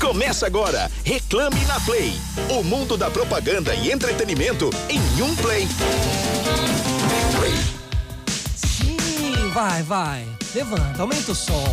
Começa agora, Reclame na Play. O mundo da propaganda e entretenimento em um play. Sim, vai, vai. Levanta, aumenta o som.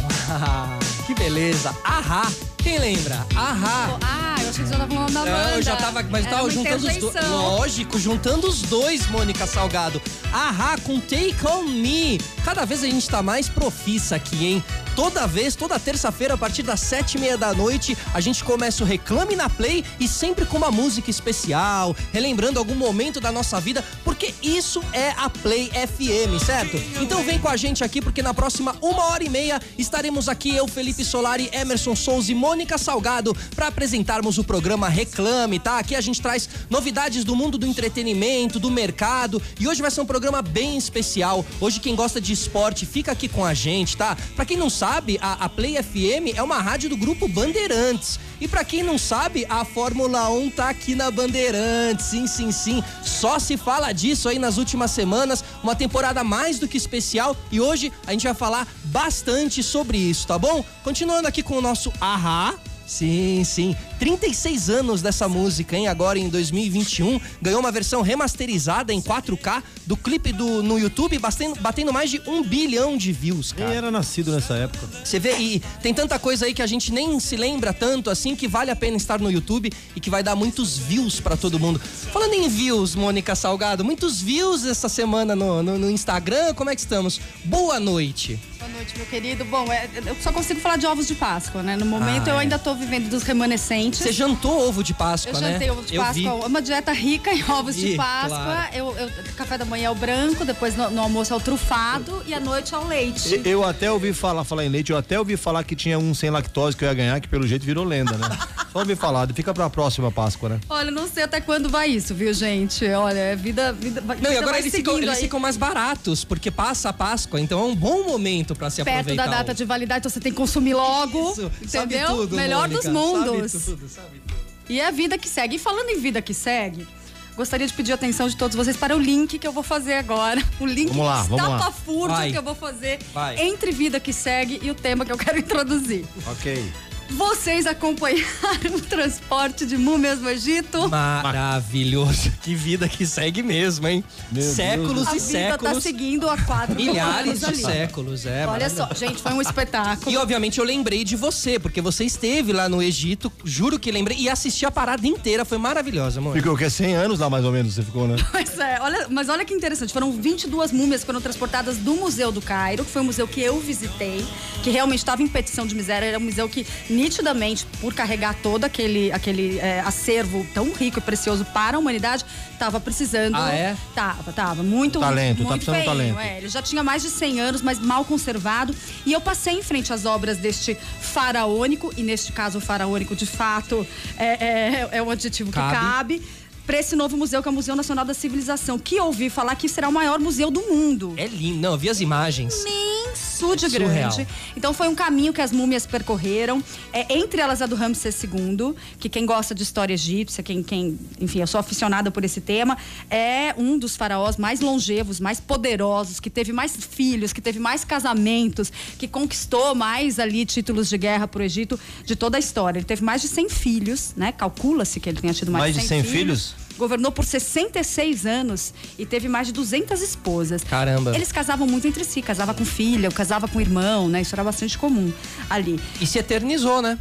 que beleza. Ahá. Quem lembra? Ahá. Ah, eu achei que você tava falando da. Não, eu já tava, mas Era tava juntando os dois. Lógico, juntando os dois, Mônica Salgado. Ahá com Take On Me. Cada vez a gente tá mais profissa aqui, hein? Toda vez, toda terça-feira, a partir das sete e meia da noite, a gente começa o Reclame na Play e sempre com uma música especial, relembrando algum momento da nossa vida, porque isso é a Play FM, certo? Então vem com a gente aqui, porque na próxima uma hora e meia estaremos aqui, eu, Felipe Solari, Emerson Souza e Mônica Salgado, para apresentarmos o programa Reclame, tá? Aqui a gente traz novidades do mundo do entretenimento, do mercado, e hoje vai ser um programa bem especial. Hoje quem gosta de esporte fica aqui com a gente, tá? Pra quem não sabe, a, a Play FM é uma rádio do grupo Bandeirantes. E pra quem não sabe, a Fórmula 1 tá aqui na Bandeirantes. Sim, sim, sim. Só se fala disso aí nas últimas semanas. Uma temporada mais do que especial. E hoje a gente vai falar bastante sobre isso, tá bom? Continuando aqui com o nosso Ahá. Sim, sim. 36 anos dessa música, hein? Agora em 2021. Ganhou uma versão remasterizada em 4K do clipe do, no YouTube, batendo, batendo mais de um bilhão de views, Quem cara. era nascido nessa época? Você vê, e tem tanta coisa aí que a gente nem se lembra tanto assim que vale a pena estar no YouTube e que vai dar muitos views pra todo mundo. Falando em views, Mônica Salgado, muitos views essa semana no, no, no Instagram, como é que estamos? Boa noite. Boa noite, meu querido. Bom, é, eu só consigo falar de ovos de Páscoa, né? No momento Ah, eu é. ainda tô vivendo dos remanescentes. Você jantou ovo de Páscoa, Eu né? jantei ovo de Eu Páscoa, vi. uma dieta rica em ovos Vi, de Páscoa. claro. Eu, eu- café da manhã é o branco, depois no, no almoço é o trufado e à noite é o leite. E- Eu até ouvi falar, falar em leite, eu até ouvi falar que tinha um sem lactose que eu ia ganhar, que pelo jeito virou lenda, né? Só ouvi falar, fica pra próxima Páscoa, né? Olha, não sei até quando vai isso, viu, gente? Olha, é vida. vida Não, e vida agora vai eles ficam, eles ficam mais baratos, porque passa a Páscoa, então é um bom momento pra se Perto aproveitar. da data o- de validade, então você tem que consumir logo. Isso, sabe entendeu? tudo, Melhor Mônica, dos mundos. Sabe. E é a vida que segue. E falando em vida que segue, gostaria de pedir a atenção de todos vocês para o link que eu vou fazer agora. O link Vamos lá, estapafúrdio que eu vou fazer Vai. entre vida que segue e o tema que eu quero introduzir. Ok. Vocês acompanharam o transporte de múmias no Egito? Maravilhoso. Que vida que segue mesmo, hein? Meu séculos A e vida séculos. tá seguindo a quatro Milhares de ali. séculos, é. Olha só, gente, foi um espetáculo. E obviamente eu lembrei de você, porque você esteve lá no Egito, juro que lembrei, e assisti a parada inteira, foi maravilhosa, amor. Ficou o quê? 100 anos lá mais ou menos você ficou, né? Pois é, olha, mas olha que interessante. Foram 22 múmias que foram transportadas do Museu do Cairo, que foi um museu que eu visitei, que realmente estava em petição de miséria. Era um museu que, nitidamente, por carregar todo aquele, aquele é, acervo tão rico e precioso para a humanidade, estava precisando. Ah, é? Tava, tava. Muito. Talento, tá muito precisando de feinho, talento. É, ele já tinha mais de 100 anos, mas mal conservado. E eu passei em frente às obras deste faraônico, e neste caso, o faraônico, de fato, é, é, é um adjetivo que Cabe. Para esse novo museu, que é o Museu Nacional da Civilização, que ouvi falar que será o maior museu do mundo. É lindo, não, eu vi as imagens. Imenso de É grande. Então foi um caminho que as múmias percorreram. É, entre elas a do Ramsés II, que quem gosta de história egípcia, quem, quem, enfim, eu sou aficionada por esse tema, é um dos faraós mais longevos, mais poderosos, que teve mais filhos, que teve mais casamentos, que conquistou mais ali títulos de guerra pro Egito de toda a história. Ele teve mais de 100 filhos, né? Calcula-se que ele tenha tido mais, Mais de 100 filhos? Governou por 66 anos e teve mais de 200 esposas. Caramba. Eles casavam muito entre si, casava com filha, casava com irmão, né? Isso era bastante comum ali. E se eternizou, né?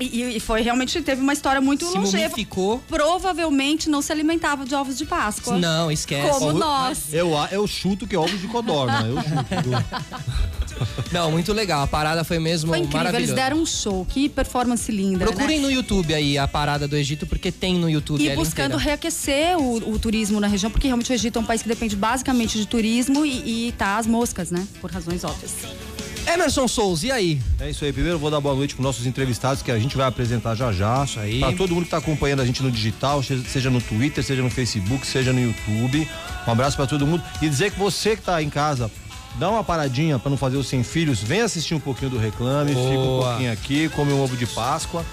E, e foi realmente teve uma história muito Se longeva. mumificou. Provavelmente não se alimentava de ovos de Páscoa. Não, esquece. Como Ovo- nós. Eu, eu chuto que é ovos de codorna. Eu chuto. Não, muito legal. A parada foi mesmo Foi incrível, eles maravilhosa. deram um show, que performance linda, Procurem né? no YouTube aí a parada do Egito, porque tem no YouTube E buscando inteira. reaquecer o, o turismo na região, porque realmente o Egito é um país que depende basicamente de turismo e, e tá às moscas, né? Por razões óbvias. Emerson Souza, e aí? É isso aí. Primeiro eu vou dar boa noite para nossos entrevistados que a gente vai apresentar já já. Isso aí. Para todo mundo que tá acompanhando a gente no digital, seja- no Twitter, seja no Facebook, seja no YouTube. Um abraço para todo mundo e dizer que você que tá em casa, dá uma paradinha para não fazer os sem filhos, vem assistir um pouquinho do Reclame, fica um Boa. pouquinho aqui, come um ovo de Páscoa,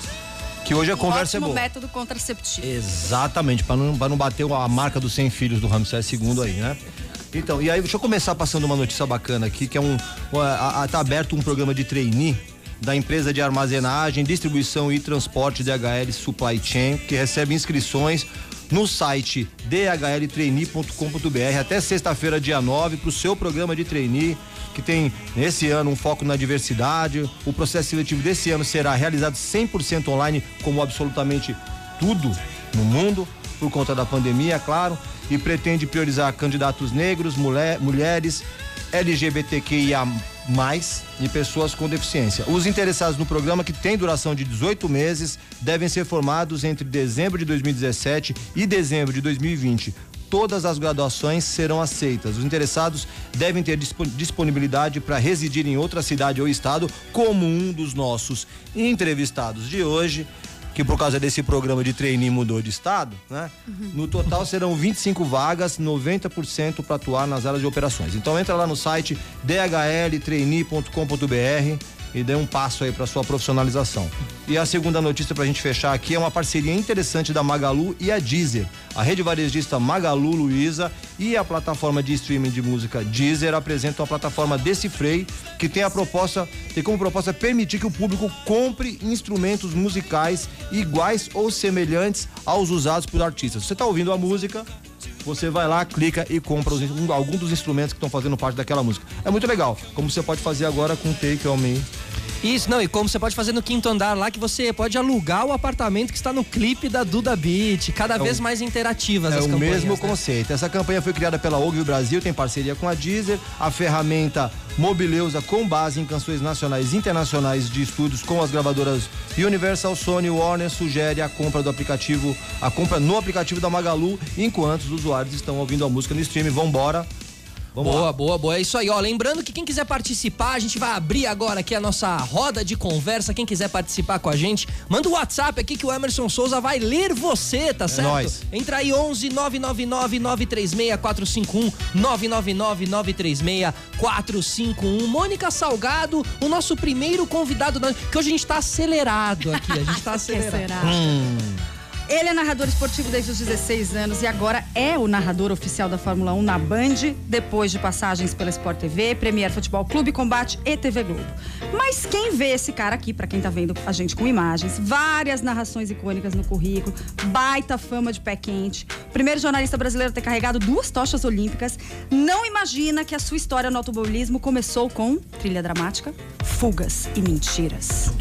que hoje a conversa é Um Ótimo boa. método contraceptivo. Exatamente, para não, pra não bater a marca dos 100 filhos do Ramsés II aí, né? Então, e aí, deixa eu começar passando uma notícia bacana aqui, que é um. a- a- Tá aberto um programa de trainee da empresa de armazenagem, distribuição e transporte DHL Supply Chain, que recebe inscrições no site dhltrainee.com.br até sexta-feira, dia 9, para o seu programa de trainee, que tem nesse ano um foco na diversidade. O processo seletivo desse ano será realizado 100% online, como absolutamente tudo no mundo, por conta da pandemia, é claro, e pretende priorizar candidatos negros, mulher, mulheres, LGBTQIA mais e pessoas com deficiência. Os interessados no programa, que tem duração de 18 meses, devem ser formados entre dezembro de 2017 e dezembro de 2020. Todas as graduações serão aceitas. Os interessados devem ter disponibilidade para residir em outra cidade ou estado, como um dos nossos entrevistados de hoje que por causa desse programa de trainee mudou de estado, né? Uhum. No total serão 25 vagas, 90% para atuar nas áreas de operações. Então entra lá no site dhltrainee.com.br e dê um passo aí para sua profissionalização. E a segunda notícia para a gente fechar aqui é uma parceria interessante da Magalu e a Deezer. A rede varejista Magalu Luiza e a plataforma de streaming de música Deezer apresentam a plataforma Decifrei, que tem a proposta, tem como proposta permitir que o público compre instrumentos musicais iguais ou semelhantes aos usados por artistas. Você está ouvindo a música, você vai lá, clica e compra os, um, algum dos instrumentos que estão fazendo parte daquela música. É muito legal, como você pode fazer agora com Take On Me. Isso, não, e como você pode fazer no quinto andar lá, que você pode alugar o apartamento que está no clipe da Duda Beat, cada é vez mais interativas é as campanhas. É o mesmo né? conceito. Essa campanha foi criada pela Ogilvy Brasil, tem parceria com a Deezer, a ferramenta Mobileusa com base em canções nacionais e internacionais de estúdios com as gravadoras Universal, Sony, Warner sugere a compra do aplicativo, a compra no aplicativo da Magalu, enquanto os usuários estão ouvindo a música no stream. Vambora, Vamos boa, lá. boa, boa. É isso aí, ó. Lembrando que quem quiser participar, a gente vai abrir agora aqui a nossa roda de conversa. Quem quiser participar com a gente, manda o um WhatsApp aqui que o Emerson Souza vai ler você, tá é certo? Nóis. Entra aí 11 999 936 451 999 936 451. Mônica Salgado, o nosso primeiro convidado, que hoje a gente tá acelerado aqui. A gente tá acelerado. hum. Ele é narrador esportivo desde os 16 anos e agora é o narrador oficial da Fórmula 1 na Band, depois de passagens pela Sport TV, Premier Futebol Clube, Combate e TV Globo. Mas quem vê esse cara aqui, para quem tá vendo a gente com imagens, várias narrações icônicas no currículo, baita fama de pé quente, primeiro jornalista brasileiro a ter carregado duas tochas olímpicas, não imagina que a sua história no automobilismo começou com trilha dramática, fugas e mentiras.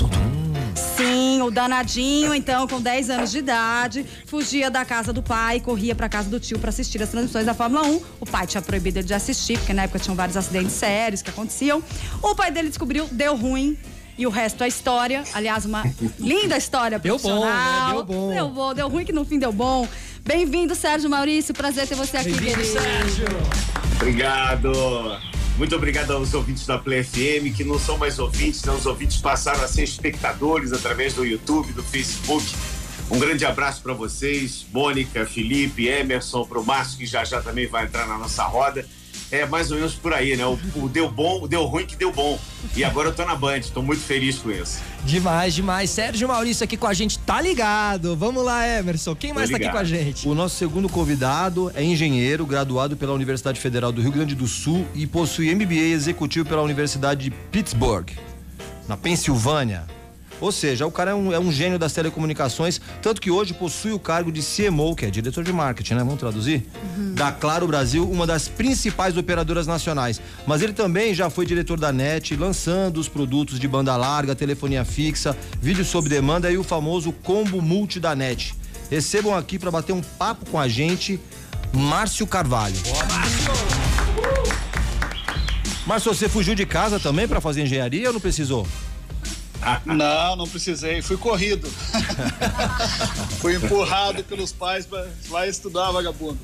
Sim, o danadinho, então, com 10 anos de idade, fugia da casa do pai, corria para casa do tio para assistir as transmissões da Fórmula 1. O pai tinha proibido ele de assistir, porque na época tinham vários acidentes sérios que aconteciam. O pai dele descobriu, deu ruim, e o resto é história. Aliás, uma linda história deu bom, né? Deu bom. Deu bom, deu ruim que no fim deu bom. Bem-vindo, Sérgio Maurício. Prazer ter você aqui, querido. Sérgio. Obrigado. Muito obrigado aos ouvintes da Play FM, que não são mais ouvintes, né? os ouvintes passaram a ser espectadores através do YouTube, do Facebook. Um grande abraço para vocês, Mônica, Felipe, Emerson, para o Márcio, que já já também vai entrar na nossa roda é mais ou menos por aí, né? O, o, deu bom, deu ruim que deu bom. E agora eu tô na Band, tô muito feliz com isso. Demais, demais. Sérgio Maurício aqui com a gente, tá ligado? Vamos lá, Emerson. Quem mais tá aqui com a gente? O nosso segundo convidado é engenheiro, graduado pela Universidade Federal do Rio Grande do Sul e possui MBA executivo pela Universidade de Pittsburgh, na Pensilvânia. Ou seja, o cara é um, é um gênio das telecomunicações, tanto que hoje possui o cargo de CMO, que é diretor de marketing, né? Vamos traduzir? Uhum. Da Claro Brasil, uma das principais operadoras nacionais. Mas ele também já foi diretor da NET, lançando os produtos de banda larga, telefonia fixa, vídeo sob demanda e o famoso combo multi da NET. Recebam aqui para bater um papo com a gente, Márcio Carvalho. Boa, Márcio! Márcio, você fugiu de casa também para fazer engenharia ou não precisou? Não, não precisei. Fui corrido. Fui empurrado pelos pais para vai estudar, vagabundo.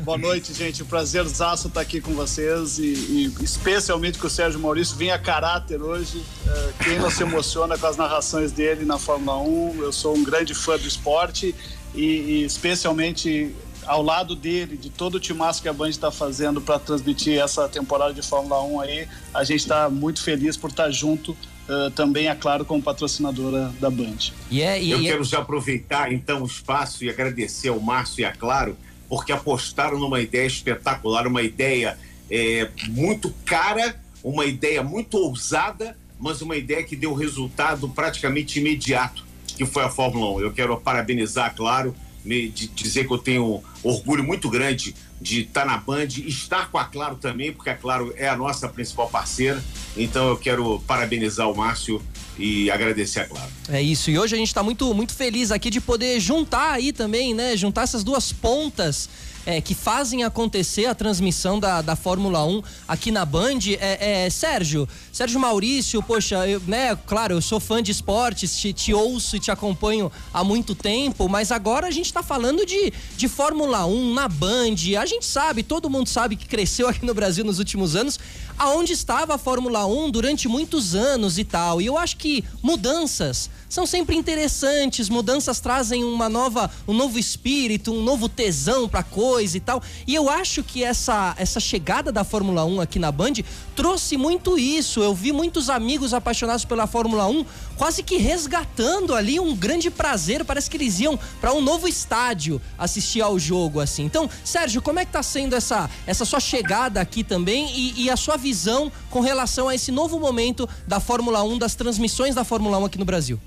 Boa noite, gente. Prazerzaço estar aqui com vocês e, e especialmente com o Sérgio Maurício. Vim a caráter hoje. É, quem não se emociona com as narrações dele na Fórmula 1? Eu sou um grande fã do esporte e, e especialmente ao lado dele, de todo o timaço que a Band está fazendo para transmitir essa temporada de Fórmula 1 aí, a gente está muito feliz por estar junto uh, também, é claro, como patrocinadora da Band. Yeah, yeah, Eu quero já aproveitar então o espaço e agradecer ao Márcio e a Claro, porque apostaram numa ideia espetacular, uma ideia é, muito cara, uma ideia muito ousada mas uma ideia que deu resultado praticamente imediato, que foi a Fórmula 1. Eu quero parabenizar, claro, me, de dizer que eu tenho orgulho muito grande de estar na Band, estar com a Claro também, porque a Claro é a nossa principal parceira. Então eu quero parabenizar o Márcio e agradecer a Claro. É isso. E hoje a gente está muito, muito feliz aqui de poder juntar aí também, né? Juntar essas duas pontas é, que fazem acontecer a transmissão da, da Fórmula 1 aqui na Band. É, é Sérgio, Sérgio Maurício, poxa, eu, né, claro, eu sou fã de esportes, te, te, ouço e te acompanho há muito tempo, mas agora a gente está falando de, de Fórmula 1 na Band. A gente sabe, todo mundo sabe que cresceu aqui no Brasil nos últimos anos, aonde estava a Fórmula 1 durante muitos anos e tal. E eu acho que mudanças são sempre interessantes, mudanças trazem uma nova, um novo espírito, um novo tesão pra coisa e tal. E eu acho que essa, essa chegada da Fórmula 1 aqui na Band trouxe muito isso. Eu vi muitos amigos apaixonados pela Fórmula 1 quase que resgatando ali um grande prazer. Parece que eles iam para um novo estádio assistir ao jogo, assim. Então, Sérgio, como é que tá sendo essa, essa sua chegada aqui também e, e a sua visão com relação a esse novo momento da Fórmula 1, das transmissões da Fórmula 1 aqui no Brasil?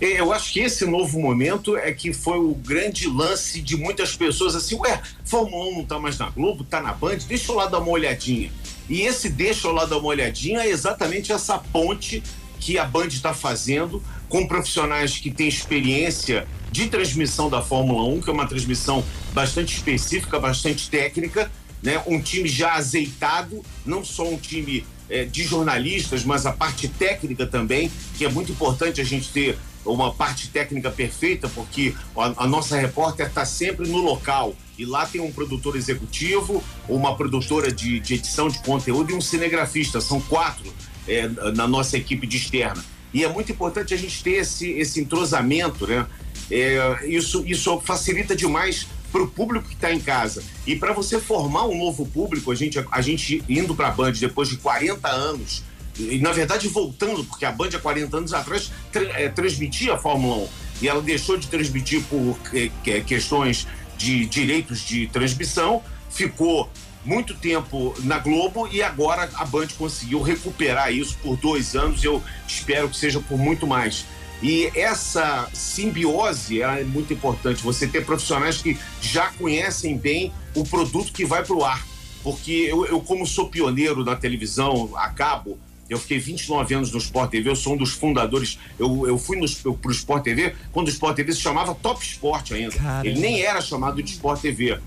Eu acho que esse novo momento é que foi o grande lance de muitas pessoas assim, ué, Fórmula 1 não tá mais na Globo, tá na Band, deixa eu lá dar uma olhadinha. E esse deixa eu lá dar uma olhadinha é exatamente essa ponte que a Band está fazendo com profissionais que têm experiência de transmissão da Fórmula 1, que é uma transmissão bastante específica, bastante técnica, né? Um time já azeitado, não só um time é, de jornalistas, mas a parte técnica também, que é muito importante a gente ter uma parte técnica perfeita, porque a, a nossa repórter está sempre no local. E lá tem um produtor executivo, uma produtora de, de edição de conteúdo e um cinegrafista. São quatro é, na nossa equipe de externa. E é muito importante a gente ter esse, esse entrosamento, né? É, isso, isso facilita demais para o público que está em casa. E para você formar um novo público, a gente, a gente indo para a Band depois de 40 anos e na verdade voltando, porque a Band há 40 anos atrás tra é, transmitia a Fórmula 1 e ela deixou de transmitir por é, questões de direitos de transmissão, ficou muito tempo na Globo e agora a Band conseguiu recuperar isso por dois anos eu espero que seja por muito mais. E essa simbiose é muito importante, você ter profissionais que já conhecem bem o produto que vai para o ar. Porque eu, eu, como sou pioneiro na televisão a cabo, eu fiquei 29 anos no Sport TV, eu sou um dos fundadores. Eu, eu fui para o Sport TV quando o Sport TV se chamava Top Sport ainda. Caramba. Ele nem era chamado de Sport TV.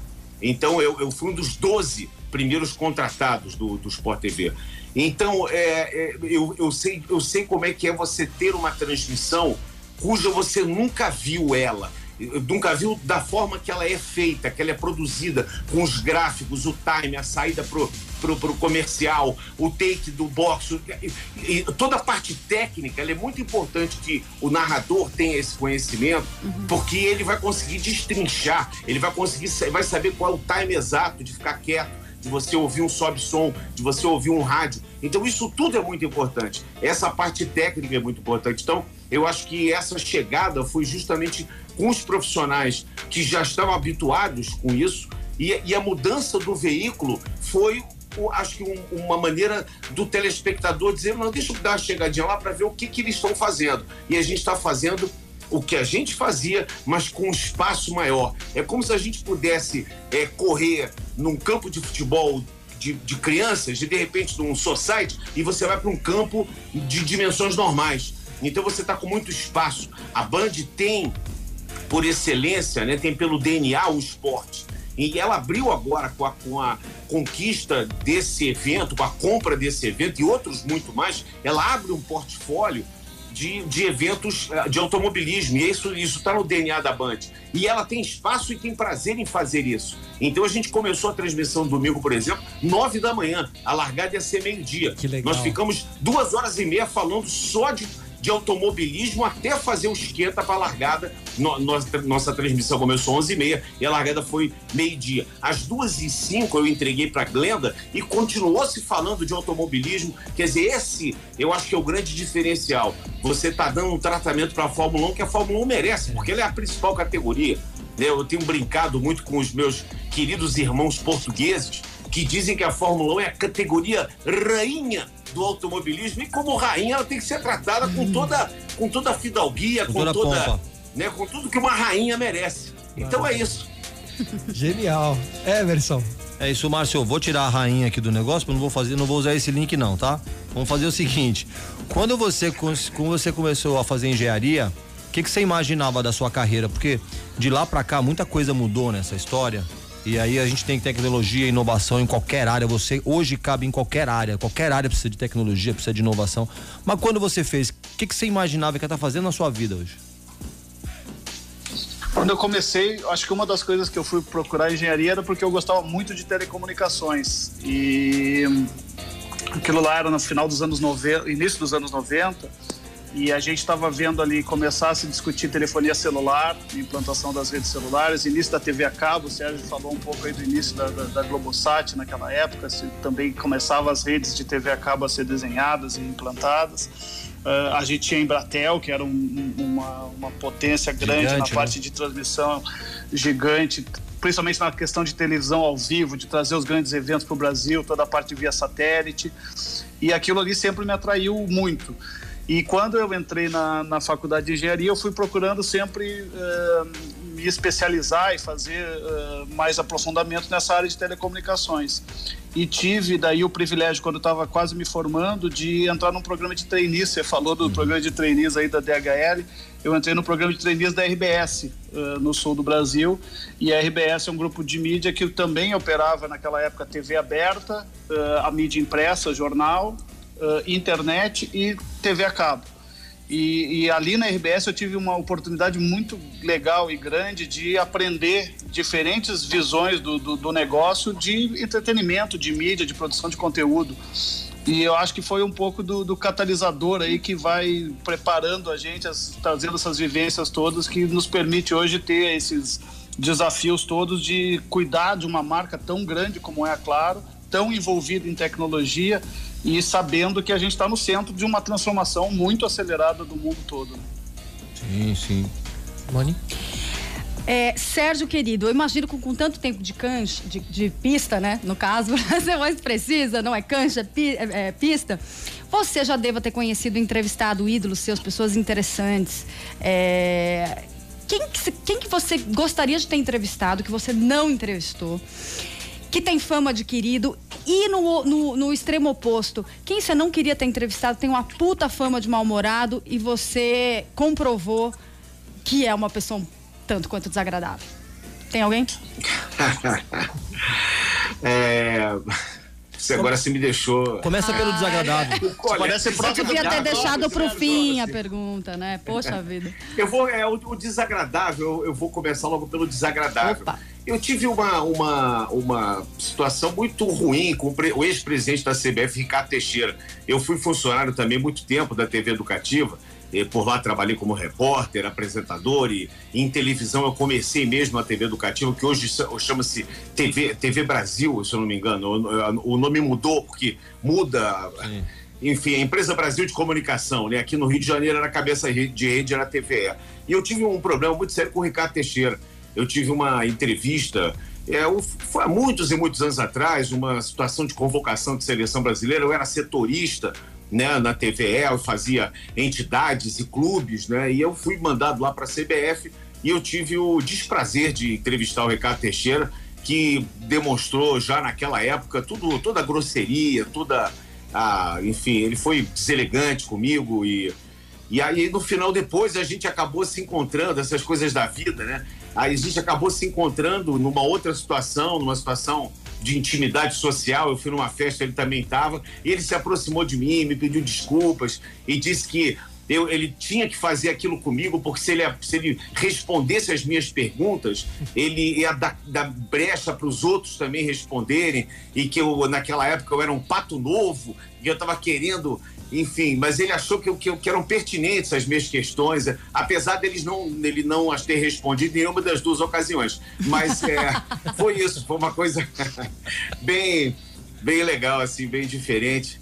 Então eu, eu fui um dos 12 primeiros contratados do, do Sport TV. Então é, é, eu, eu, sei, eu sei como é que é você ter uma transmissão cuja você nunca viu ela nunca viu da forma que ela é feita, que ela é produzida, com os gráficos, o time, a saída pro, pro, pro comercial, o take do box, e, e, toda a parte técnica, é muito importante que o narrador tenha esse conhecimento, uhum. porque ele vai conseguir destrinchar, ele vai conseguir, vai saber qual é o time exato de ficar quieto, de você ouvir um sobe-som, de você ouvir um rádio. Então, isso tudo é muito importante. Essa parte técnica é muito importante. Então, eu acho que essa chegada foi justamente com os profissionais que já estão habituados com isso, e, e a mudança do veículo foi acho que um, uma maneira do telespectador dizer, não, deixa eu dar uma chegadinha lá para ver o que, que eles estão fazendo. E a gente está fazendo o que a gente fazia, mas com um espaço maior. É como se a gente pudesse é, correr num campo de futebol de, de crianças, e de repente num society, e você vai para um campo de dimensões normais. Então você está com muito espaço. A Band tem por excelência, né, tem pelo DNA o esporte. E ela abriu agora com a, com a conquista desse evento, com a compra desse evento e outros muito mais, ela abre um portfólio de, de eventos eh, de automobilismo. E isso está no DNA da Band. E ela tem espaço e tem prazer em fazer isso. Então a gente começou a transmissão domingo, por exemplo, nove da manhã. A largada ia ser meio-dia. Nós ficamos duas horas e meia falando só de de automobilismo até fazer o esquenta para a largada. No, nossa, nossa transmissão começou às 11h30 e a largada foi meio-dia. Às 2h05 eu entreguei para Glenda e continuou se falando de automobilismo. Quer dizer, esse eu acho que é o grande diferencial. Você está dando um tratamento para a Fórmula 1 que a Fórmula 1 merece, porque ela é a principal categoria. Né? Eu tenho brincado muito com os meus queridos irmãos portugueses que dizem que a Fórmula 1 é a categoria rainha do automobilismo e como rainha ela tem que ser tratada com toda com toda a fidalguia, com, com toda, toda né, com tudo que uma rainha merece. Então é isso. Genial. Emerson. É isso, Márcio. Eu vou tirar a rainha aqui do negócio, mas não vou fazer, não vou usar esse link não, tá? Vamos fazer o seguinte: quando você, quando você começou a fazer engenharia, o que, que você imaginava da sua carreira? Porque de lá para cá muita coisa mudou nessa história. E aí a gente tem tecnologia, inovação em qualquer área. Você hoje cabe em qualquer área. Qualquer área precisa de tecnologia, precisa de inovação. Mas quando você fez, o que, que você imaginava que ia estar tá fazendo na sua vida hoje? Quando eu comecei, acho que uma das coisas que eu fui procurar engenharia era porque eu gostava muito de telecomunicações. E aquilo lá era no final dos anos 90, início dos anos 90, e a gente estava vendo ali começar a se discutir telefonia celular, implantação das redes celulares, início da TV a cabo, o Sérgio falou um pouco aí do início da, da, da Globosat naquela época, se, também começavam as redes de TV a cabo a ser desenhadas e implantadas. Uh, a gente tinha a Embratel, que era um, uma, uma potência grande gigante, na né? parte de transmissão, gigante, principalmente na questão de televisão ao vivo, de trazer os grandes eventos para o Brasil, toda a parte via satélite. E aquilo ali sempre me atraiu muito. E quando eu entrei na, na faculdade de engenharia, eu fui procurando sempre uh, me especializar e fazer uh, mais aprofundamento nessa área de telecomunicações. E tive daí o privilégio, quando eu estava quase me formando, de entrar num programa de trainees. Você falou do uhum. programa de trainees aí da DHL. Eu entrei no programa de trainees da RBS, uh, no sul do Brasil. E a RBS é um grupo de mídia que também operava naquela época TV aberta, a mídia impressa, jornal, uh, internet e TV a cabo. E, e, ali na RBS eu tive uma oportunidade muito legal e grande de aprender diferentes visões do, do, do, negócio de entretenimento, de mídia, de produção de conteúdo. E eu acho que foi um pouco do, do catalisador aí que vai preparando a gente, as, trazendo essas vivências todas que nos permite hoje ter esses desafios todos de cuidar de uma marca tão grande como é a Claro, tão envolvida em tecnologia e sabendo que a gente está no centro de uma transformação muito acelerada do mundo todo. Sim, sim. Mani? É, Sérgio, querido, eu imagino que com, tanto tempo de cancha, de, de, pista, né? No caso, para ser mais precisa, não é cancha, pi, é, é, pista. Você já deva ter conhecido, entrevistado ídolos seus, pessoas interessantes. É, quem, quem que você gostaria de ter entrevistado, que você não entrevistou? Que tem fama adquirido e no, no, no, extremo oposto, quem você não queria ter entrevistado tem uma puta fama de mal-humorado e você comprovou que é uma pessoa tanto quanto desagradável. Tem alguém? é... Você agora se me deixou. Começa pelo desagradável. Você devia ter deixado para o fim a pergunta, né? Poxa vida. Eu vou, é, o, o desagradável, eu vou começar logo pelo desagradável. Opa. Eu tive uma, uma, uma situação muito ruim com o ex-presidente da CBF, Ricardo Teixeira. Eu fui funcionário também muito tempo da TV Educativa. Por lá trabalhei como repórter, apresentador e em televisão eu comecei mesmo a TV Educativa, que hoje chama-se TV, TV Brasil, se eu não me engano. O, nome mudou porque muda. Sim. Enfim, a Empresa Brasil de Comunicação, né? Aqui no Rio de Janeiro era cabeça de rede, era a TVE. E eu tive um problema muito sério com o Ricardo Teixeira eu tive uma entrevista é, foi há muitos e muitos anos atrás, uma situação de convocação de seleção brasileira. Eu era setorista né, na TVE, eu fazia entidades e clubes, né, e eu fui mandado lá para a CBF e eu tive o desprazer de entrevistar o Ricardo Teixeira, que demonstrou já naquela época tudo, toda a grosseria, toda a. Enfim, ele foi deselegante comigo e. E aí, no final, depois, a gente acabou se encontrando, essas coisas da vida, né? A gente acabou se encontrando numa outra situação, numa situação de intimidade social. Eu fui numa festa, ele também estava. Ele se aproximou de mim, me pediu desculpas e disse que eu, ele tinha que fazer aquilo comigo, porque se ele, se ele respondesse as minhas perguntas, ele ia dar, dar brecha para os outros também responderem, e que eu, naquela época, eu era um pato novo, e eu estava querendo enfim, mas ele achou que, que, que, eram pertinentes as minhas questões, apesar deles não, ele não as ter respondido em nenhuma das duas ocasiões. Mas é, foi isso, foi uma coisa bem, bem legal, assim, bem diferente.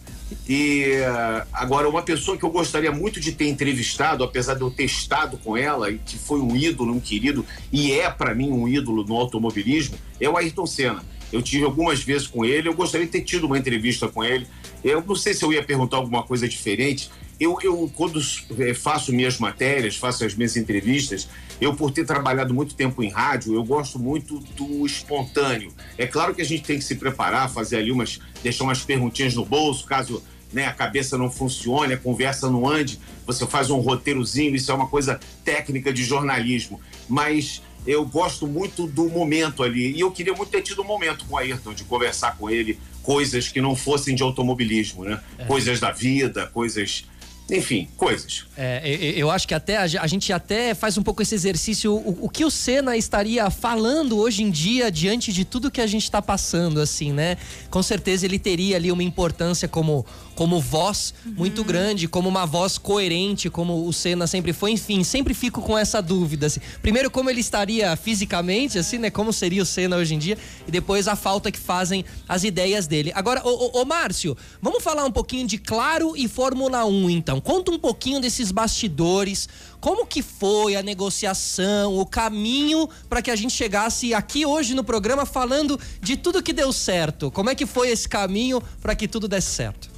E uh, agora, uma pessoa que eu gostaria muito de ter entrevistado, apesar de eu ter estado com ela, e que foi um ídolo, um querido, e é para mim um ídolo no automobilismo, é o Ayrton Senna. Eu tive algumas vezes com ele, eu gostaria de ter tido uma entrevista com ele Eu não sei se eu ia perguntar alguma coisa diferente. Eu, eu quando eh, faço minhas matérias, faço as minhas entrevistas, eu, por ter trabalhado muito tempo em rádio, eu gosto muito do espontâneo. É claro que a gente tem que se preparar, fazer ali umas, deixar umas perguntinhas no bolso, caso né, a cabeça não funcione, a conversa não ande, você faz um roteirozinho, isso é uma coisa técnica de jornalismo. Mas eu gosto muito do momento ali. E eu queria muito ter tido um momento com o Ayrton, de conversar com ele coisas que não fossem de automobilismo, né? É. Coisas da vida, coisas enfim, coisas. É, eu acho que até a gente até faz um pouco esse exercício. O, o que o Senna estaria falando hoje em dia diante de tudo que a gente está passando, assim, né? Com certeza ele teria ali uma importância como como voz uhum. muito grande, como uma voz coerente, como o Senna sempre foi. Enfim, sempre fico com essa dúvida. Assim. Primeiro, como ele estaria fisicamente, assim, né? Como seria o Senna hoje em dia, e depois a falta que fazem as ideias dele. Agora, ô, ô, ô Márcio, vamos falar um pouquinho de Claro e Fórmula 1, então. Conta um pouquinho desses bastidores. Como que foi a negociação, o caminho para que a gente chegasse aqui hoje no programa falando de tudo que deu certo? Como é que foi esse caminho para que tudo desse certo?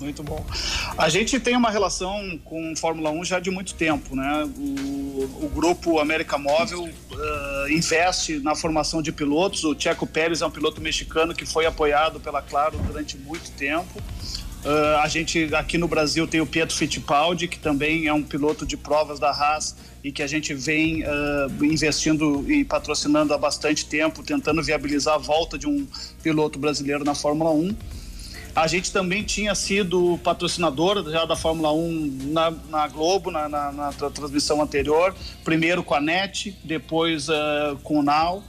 Muito bom. A gente tem uma relação com Fórmula 1 já de muito tempo, né? O, o grupo América Móvel uh, investe na formação de pilotos. O Checo Pérez é um piloto mexicano que foi apoiado pela Claro durante muito tempo. Uh, a gente aqui no Brasil tem o Pietro Fittipaldi, que também é um piloto de provas da Haas e que a gente vem uh, investindo e patrocinando há bastante tempo, tentando viabilizar a volta de um piloto brasileiro na Fórmula 1. A gente também tinha sido patrocinador já da Fórmula 1 na, na Globo, na, na, na, transmissão anterior. Primeiro com a NET, depois uh, com o Now.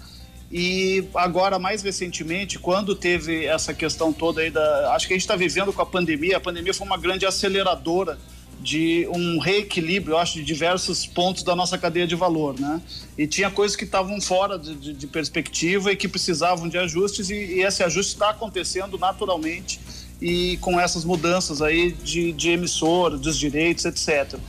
E agora, mais recentemente, quando teve essa questão toda aí da. Acho que a gente está vivendo com a pandemia. A pandemia foi uma grande aceleradora de um reequilíbrio, eu acho, de diversos pontos da nossa cadeia de valor, né? E tinha coisas que estavam fora de, de, de, perspectiva e que precisavam de ajustes e, e esse ajuste está acontecendo naturalmente e com essas mudanças aí de, de emissora, dos direitos, etc.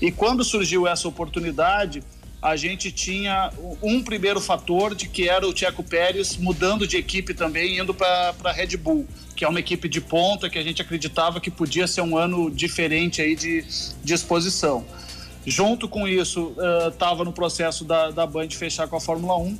E quando surgiu essa oportunidade, a gente tinha um primeiro fator de que era o Tcheco Pérez mudando de equipe também, indo para a Red Bull, que é uma equipe de ponta que a gente acreditava que podia ser um ano diferente aí de, de exposição. Junto com isso, estava uh, no processo da, da Band fechar com a Fórmula 1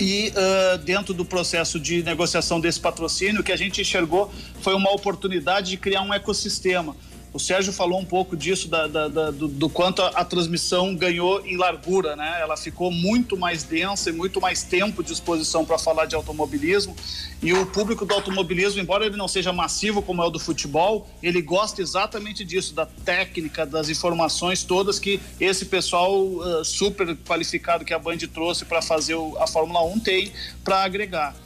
e uh, dentro do processo de negociação desse patrocínio, o que a gente enxergou foi uma oportunidade de criar um ecossistema o Sérgio falou um pouco disso, da, da, da, do, do, quanto a, a, transmissão ganhou em largura, né? Ela ficou muito mais densa e muito mais tempo de exposição para falar de automobilismo. E o público do automobilismo, embora ele não seja massivo como é o do futebol, ele gosta exatamente disso, da técnica, das informações todas que esse pessoal uh, super qualificado que a Band trouxe para fazer o, a Fórmula 1 tem para agregar.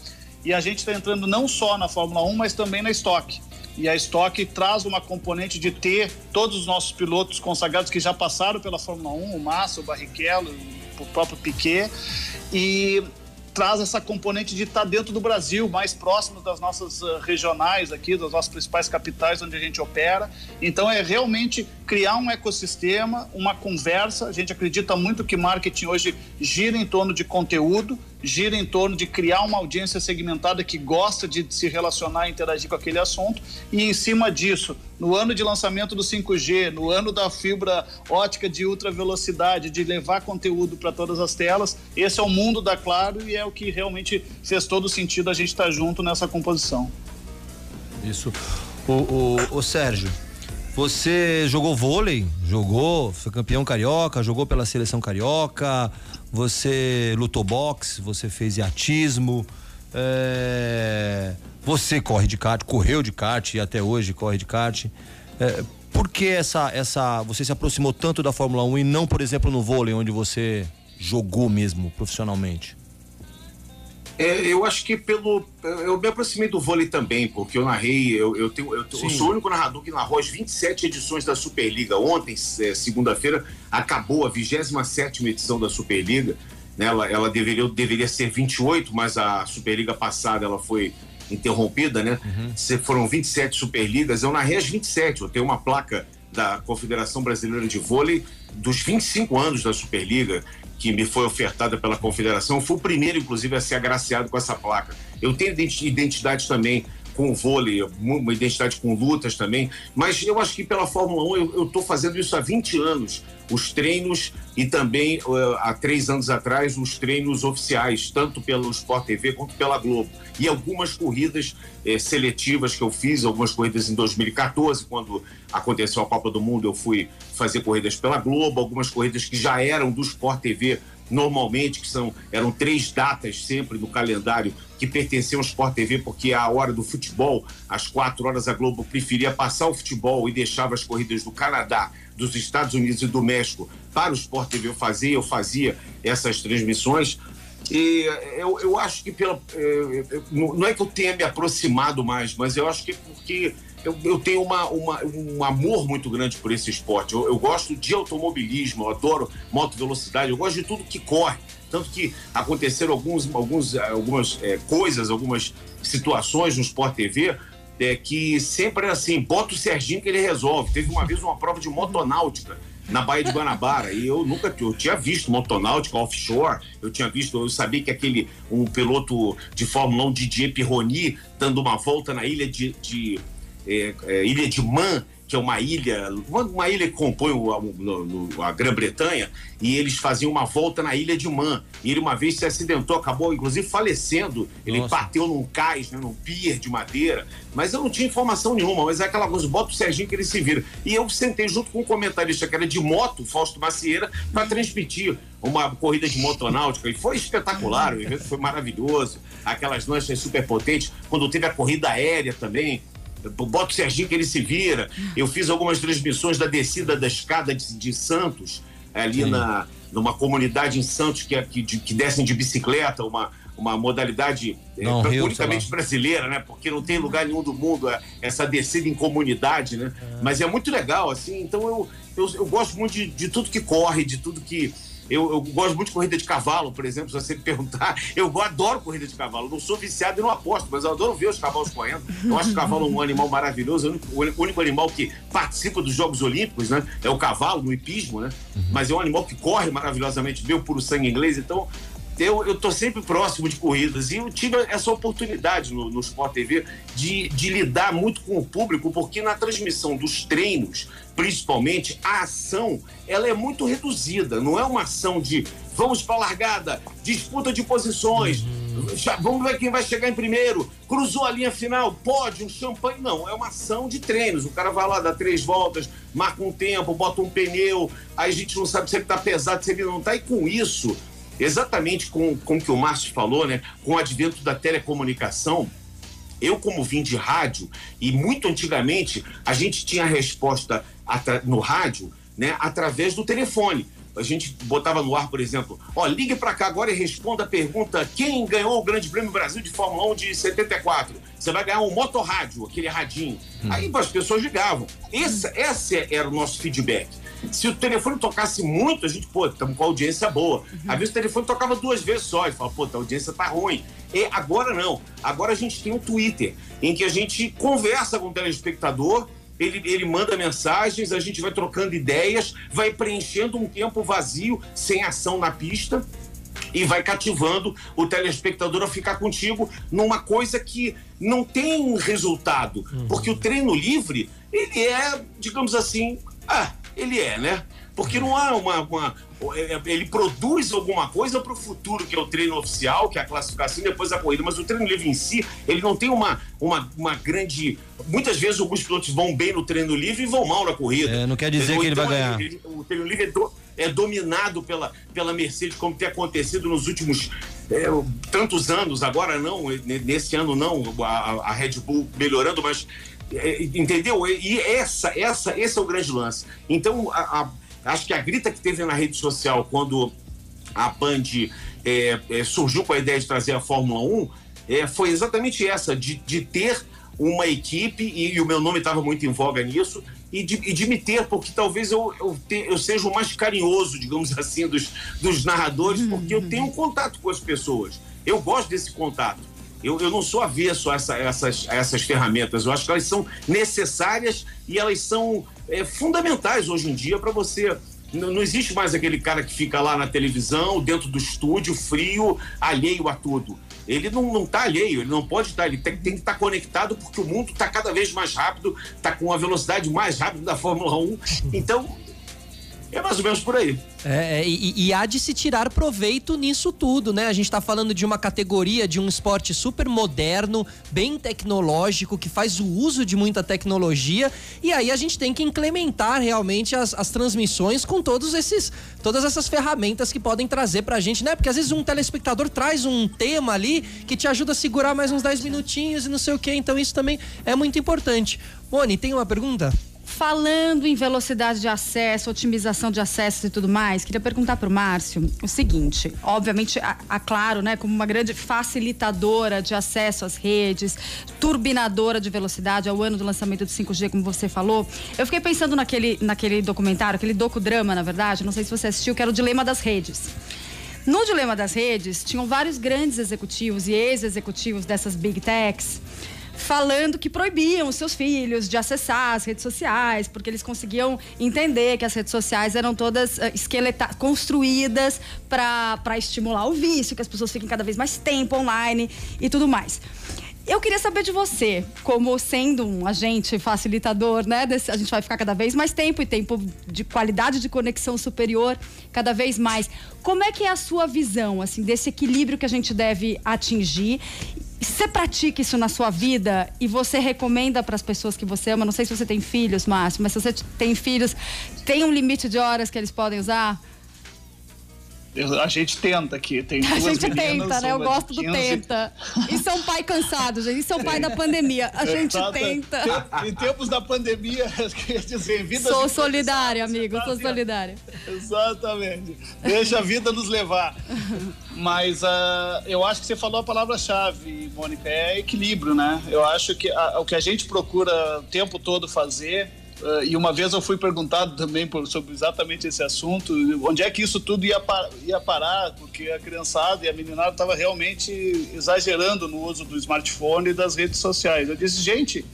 E a gente está entrando não só na Fórmula 1, mas também na estoque e a Stock traz uma componente de ter todos os nossos pilotos consagrados que já passaram pela Fórmula 1, o Massa, o Barrichello, o próprio Piquet, e traz essa componente de estar dentro do Brasil, mais próximo das nossas uh, regionais aqui, das nossas principais capitais onde a gente opera. Então é realmente criar um ecossistema, uma conversa. A gente acredita muito que marketing hoje gira em torno de conteúdo, gira em torno de criar uma audiência segmentada que gosta de se relacionar e interagir com aquele assunto. E em cima disso, no ano de lançamento do 5G, no ano da fibra ótica de ultra velocidade, de levar conteúdo para todas as telas, esse é o mundo da Claro e é o que realmente fez todo sentido a gente estar tá junto nessa composição. Isso. O, o, o Sérgio, você jogou vôlei, jogou, foi campeão carioca, jogou pela seleção carioca, você lutou boxe, você fez iatismo, é, você corre de kart, correu de kart e até hoje corre de kart. É, por que essa, essa, você se aproximou tanto da Fórmula 1 e não, por exemplo, no vôlei, onde você jogou mesmo profissionalmente? É, eu acho que pelo. Eu me aproximei do vôlei também, porque eu narrei. Eu, eu, tenho, eu, eu sou o único narrador que narrou as 27 edições da Superliga. Ontem, é, segunda-feira, acabou a 27 edição da Superliga. Né? Ela, ela deveria, deveria ser 28, mas a Superliga passada ela foi interrompida, né? Uhum. Foram 27 Superligas. Eu narrei as 27. Eu tenho uma placa da Confederação Brasileira de Vôlei dos 25 anos da Superliga que me foi ofertada pela Confederação. Fui o primeiro, inclusive, a ser agraciado com essa placa. Eu tenho identidade também com o vôlei, uma identidade com lutas também. Mas eu acho que pela Fórmula 1 eu estou fazendo isso há 20 anos. Os treinos e também uh, há três anos atrás os treinos oficiais, tanto pelo Sport TV quanto pela Globo. E algumas corridas eh, seletivas que eu fiz, algumas corridas em 2014, quando aconteceu a Copa do Mundo, eu fui fazer corridas pela Globo, algumas corridas que já eram do Sport TV normalmente, que são, eram três datas sempre no calendário que pertenciam ao Sport TV, porque a hora do futebol, às quatro horas, a Globo preferia passar o futebol e deixava as corridas do Canadá, dos Estados Unidos e do México para o Sport TV eu fazer, eu fazia essas transmissões. E eu, eu acho que pela. É, não é que eu tenha me aproximado mais, mas eu acho que é porque eu, eu tenho uma, uma, um amor muito grande por esse esporte. Eu, eu, gosto de automobilismo, eu adoro moto velocidade, eu gosto de tudo que corre. Tanto que aconteceram alguns, alguns, algumas é, coisas, algumas situações no Sport TV é, que sempre era assim: bota o Serginho que ele resolve. Teve uma vez uma prova de motonáutica na Baía de Guanabara e eu nunca eu tinha visto motonáutica offshore eu tinha visto eu sabia que aquele um piloto de Fórmula 1 Didier Pironi dando uma volta na ilha de, de é, é, Ilha de Man, que é uma ilha, uma, ilha que compõe o, a, a Grã-Bretanha, e eles faziam uma volta na Ilha de Man. E ele uma vez se acidentou, acabou inclusive falecendo. Ele Nossa. bateu num cais, né, num pier de madeira. Mas eu não tinha informação nenhuma, mas é aquela coisa, bota o Serginho que ele se vira. E eu sentei junto com um comentarista que era de moto, Fausto Macieira, para transmitir uma corrida de motonáutica. E foi espetacular, o evento foi maravilhoso. Aquelas lanchas super potentes. Quando teve a corrida aérea também, bota o Serginho que ele se vira. Eu fiz algumas transmissões da descida da escada de, de Santos, ali na, numa comunidade em Santos que, que, de, que descem de bicicleta, uma, uma modalidade é, não, é, unicamente brasileira, né? Porque não tem lugar nenhum do mundo é, essa descida em comunidade, né? É. Mas é muito legal, assim. Então eu, eu, eu gosto muito de, de tudo que corre, de tudo que eu, eu, gosto muito de corrida de cavalo, por exemplo, se você me perguntar. Eu adoro corrida de cavalo. Não sou viciado e não aposto, mas eu adoro ver os cavalos correndo. Eu acho o cavalo um animal maravilhoso. O único, o único animal que participa dos Jogos Olímpicos, né? É o cavalo, no hipismo, né? Mas é um animal que corre maravilhosamente, meu puro sangue inglês. Então, eu, eu tô sempre próximo de corridas e eu tive essa oportunidade no, no Sport TV de, de lidar muito com o público, porque na transmissão dos treinos, principalmente, a ação ela é muito reduzida. Não é uma ação de vamos para a largada, disputa de posições, uhum. já, vamos ver quem vai chegar em primeiro, cruzou a linha final, pode, um champanhe. Não, é uma ação de treinos. O cara vai lá, dá três voltas, marca um tempo, bota um pneu, aí a gente não sabe se ele está pesado, se ele não está, e com isso exatamente com, com o que o Márcio falou, né? Com o advento da telecomunicação, eu, como vim de rádio, e muito antigamente a gente tinha a resposta no rádio né, através do telefone. A gente botava no ar, por exemplo, ó, ligue para cá agora e responda a pergunta: quem ganhou o Grande Prêmio Brasil de Fórmula 1 de 74? Você vai ganhar um motorrádio, aquele radinho. Hum. Aí as pessoas ligavam. Esse, esse era o nosso feedback. Se o telefone tocasse muito, a gente, pô, estamos com a audiência boa. Uhum. Às vezes o telefone tocava duas vezes só e fala, pô, a audiência tá ruim. E agora não. Agora a gente tem um Twitter, em que a gente conversa com o telespectador, ele, ele manda mensagens, a gente vai trocando ideias, vai preenchendo um tempo vazio, sem ação na pista e vai cativando o telespectador a ficar contigo numa coisa que não tem resultado. Uhum. Porque o treino livre, ele é, digamos assim, ah, ele é, né? Porque não há uma, uma é, ele produz alguma coisa para o futuro, que é o treino oficial, que é a classificação e depois a corrida. Mas o treino livre em si, ele não tem uma, uma, uma grande. Muitas vezes alguns pilotos vão bem no treino livre e vão mal na corrida. É, não quer dizer que ele vai então, ganhar. Ele, o treino livre é, do, é, dominado pela, pela Mercedes, como tem acontecido nos últimos é, tantos anos. Agora não, nesse ano não, a, a Red Bull melhorando, mas é, entendeu? E essa, essa, esse é o grande lance. Então, a, a, acho que a grita que teve na rede social quando a Band é, é, surgiu com a ideia de trazer a Fórmula 1 é, foi exatamente essa, de, de ter uma equipe, e, e o meu nome estava muito em voga nisso, e de, e de me ter, porque talvez eu, eu, te, eu, seja o mais carinhoso, digamos assim, dos, dos narradores, porque eu tenho um contato com as pessoas. Eu gosto desse contato. Eu, eu não sou avesso a, essa, essas, a essas ferramentas. Eu acho que elas são necessárias e elas são é, fundamentais hoje em dia para você. Não, existe mais aquele cara que fica lá na televisão, dentro do estúdio, frio, alheio a tudo. ele não, não tá alheio, ele não pode estar, ele tem, tem que estar conectado porque o mundo está cada vez mais rápido, está com a velocidade mais rápida da Fórmula 1. Então, é mais ou menos por aí. É, é, e, e, há de se tirar proveito nisso tudo, né? A gente está falando de uma categoria, de um esporte super moderno, bem tecnológico, que faz o uso de muita tecnologia. E aí a gente tem que implementar realmente as, as transmissões com todos esses, todas essas ferramentas que podem trazer pra gente, né? Porque às vezes um telespectador traz um tema ali que te ajuda a segurar mais uns 10 minutinhos e não sei o quê. Então isso também é muito importante. Moni, tem uma pergunta? Falando em velocidade de acesso, otimização de acesso e tudo mais, queria perguntar para o Márcio o seguinte: obviamente, a, a, Claro, né, como uma grande facilitadora de acesso às redes, turbinadora de velocidade ao ano do lançamento do 5G, como você falou, eu fiquei pensando naquele, naquele documentário, aquele docudrama, na verdade, não sei se você assistiu, que era o Dilema das Redes. No Dilema das Redes, tinham vários grandes executivos e ex-executivos dessas big techs falando que proibiam os seus filhos de acessar as redes sociais, porque eles conseguiam entender que as redes sociais eram todas uh, esqueleta construídas para estimular o vício, que as pessoas fiquem cada vez mais tempo online e tudo mais. Eu queria saber de você, como sendo um agente facilitador, né? Desse, a gente vai ficar cada vez mais tempo e tempo de qualidade de conexão superior cada vez mais. Como é que é a sua visão, assim, desse equilíbrio que a gente deve atingir? Você pratica isso na sua vida e você recomenda para as pessoas que você ama? Não sei se você tem filhos, Márcio, mas se você tem filhos, tem um limite de horas que eles podem usar? A gente tenta aqui. Tem a gente meninas, tenta, né? Eu gosto do tenta. Isso é um pai cansado, gente. Isso é um pai da pandemia. A gente Exato. tenta. Em tempos da pandemia, quer dizer, vida. Sou solidária, amigo. Sou solidária. Exatamente. Deixa a vida nos levar. Mas uh, eu acho que você falou a palavra-chave, Mônica, é equilíbrio, né? Eu acho que a, o que a gente procura o tempo todo fazer Uh, e uma vez eu fui perguntado também por, sobre exatamente esse assunto, onde é que isso tudo ia, par, ia parar, porque a criançada e a meninada estava realmente exagerando no uso do smartphone e das redes sociais. Eu disse, gente,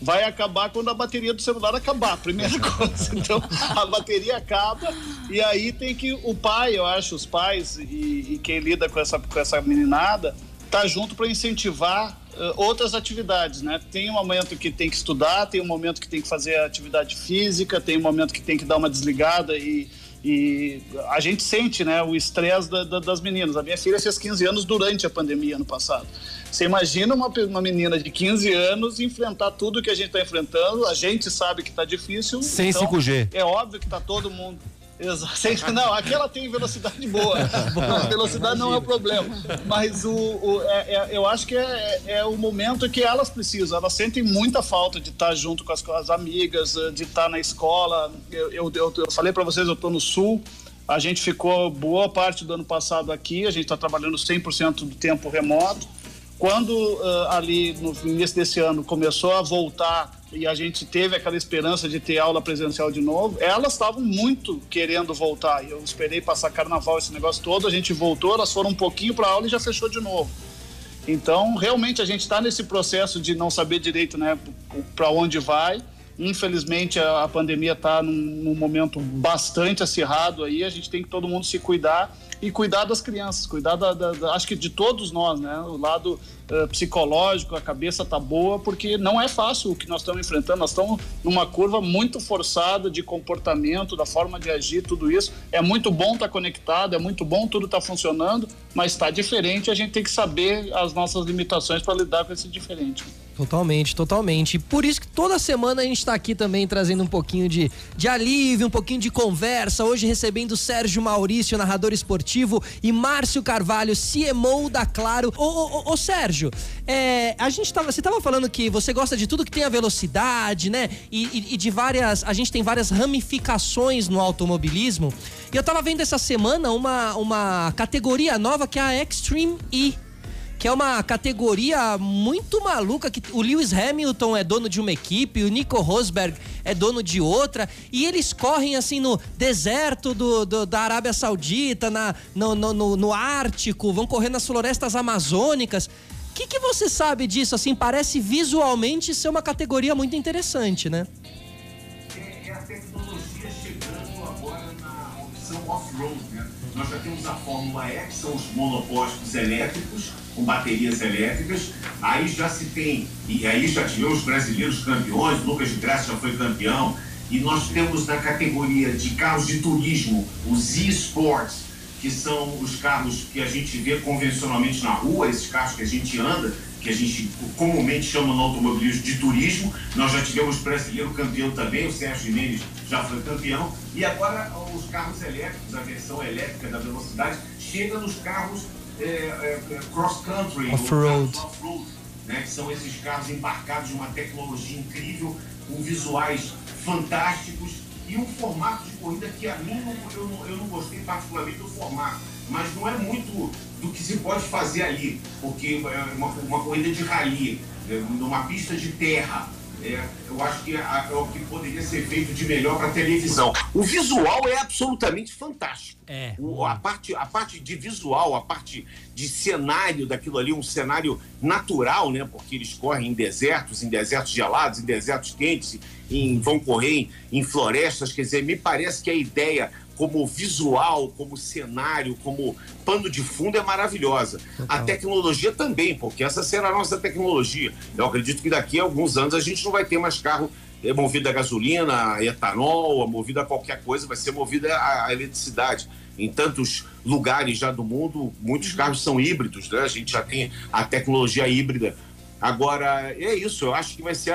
vai acabar quando a bateria do celular acabar, primeira coisa. Então, a bateria acaba e aí tem que o pai, eu acho, os pais e, e quem lida com essa, com essa meninada, tá junto para incentivar outras atividades, né? Tem um momento que tem que estudar, tem um momento que tem que fazer atividade física, tem um momento que tem que dar uma desligada e, e a gente sente, né, o estresse da, da, das meninas. A minha filha fez 15 anos durante a pandemia ano passado. Você imagina uma, uma menina de 15 anos enfrentar tudo que a gente está enfrentando. A gente sabe que está difícil. Sem então 5G. É óbvio que está todo mundo. Exato. Não, aqui ela tem velocidade boa. A velocidade não é o problema. Mas o, o é, é, eu acho que é, é, o momento que elas precisam. Elas sentem muita falta de estar junto com as, as amigas, de estar na escola. Eu, eu, eu, eu falei para vocês, eu estou no sul. A gente ficou boa parte do ano passado aqui. A gente está trabalhando 100% do tempo remoto. Quando uh, ali no início desse ano começou a voltar e a gente teve aquela esperança de ter aula presencial de novo, elas estavam muito querendo voltar. Eu esperei passar carnaval, esse negócio todo, a gente voltou, elas foram um pouquinho para aula e já fechou de novo. Então, realmente, a gente está nesse processo de não saber direito né, para onde vai. Infelizmente, a, pandemia está num, num momento bastante acirrado aí, a gente tem que todo mundo se cuidar e cuidar das crianças, cuidar da, da, da, acho que de todos nós, né? O lado uh, psicológico, a cabeça tá boa, porque não é fácil o que nós estamos enfrentando. Nós estamos numa curva muito forçada de comportamento, da forma de agir, tudo isso. É muito bom estar tá conectado, é muito bom tudo tá funcionando, mas está diferente. A gente tem que saber as nossas limitações para lidar com esse diferente. Totalmente, totalmente. Por isso que toda semana a gente está aqui também trazendo um pouquinho de, de alívio, um pouquinho de conversa. Hoje recebendo Sérgio Maurício, narrador esportivo, e Márcio Carvalho, CMO da Claro. Ô, ô, ô, Sérgio, é, a gente tava, você tava falando que você gosta de tudo que tem a velocidade, né? E, e, e de várias. A gente tem várias ramificações no automobilismo. E eu tava vendo essa semana uma, uma categoria nova que é a Extreme E que é uma categoria muito maluca, que o Lewis Hamilton é dono de uma equipe, o Nico Rosberg é dono de outra, e eles correm assim no deserto do, do da Arábia Saudita, na, no, no, no, no Ártico, vão correr nas florestas amazônicas. O que, que você sabe disso? Assim, parece visualmente ser uma categoria muito interessante, né? É, é a tecnologia chegando agora na opção off off-road, né? Nós já temos a Fórmula E, que são os monopostos elétricos, com baterias elétricas. Aí já se tem, e aí já tivemos brasileiros campeões, Lucas de Graça já foi campeão. E nós temos na categoria de carros de turismo os e-sports, que são os carros que a gente vê convencionalmente na rua, esses carros que a gente anda, que a gente comumente chama no automobilismo de turismo. Nós já tivemos brasileiro campeão também, o Sérgio Jimenez já foi campeão. E agora os carros elétricos, a versão elétrica da velocidade, chega nos carros é, é, é cross-country, off-road, off né, que são esses carros embarcados de uma tecnologia incrível, com visuais fantásticos e um formato de corrida que a mim eu não, eu não gostei particularmente do formato, mas não é muito do que se pode fazer ali, porque é uma, uma corrida de rally, é, numa pista de terra, é, eu acho que é, é, o que poderia ser feito de melhor para televisão. O visual é absolutamente fantástico. É. O, a, parte, a parte de visual, a parte de cenário daquilo ali, um cenário natural, né? Porque eles correm em desertos, em desertos gelados, em desertos quentes, em, vão correr em, em florestas. Quer dizer, me parece que a ideia como visual, como cenário, como pano de fundo é maravilhosa. A tecnologia também, porque essa será a nossa tecnologia. Eu acredito que daqui a alguns anos a gente não vai ter mais carro é movido a gasolina, a etanol, movido a qualquer coisa, vai ser movido a, a eletricidade. Em tantos lugares já do mundo, muitos carros são híbridos, né? A gente já tem a tecnologia híbrida. Agora, é isso, eu acho que vai ser.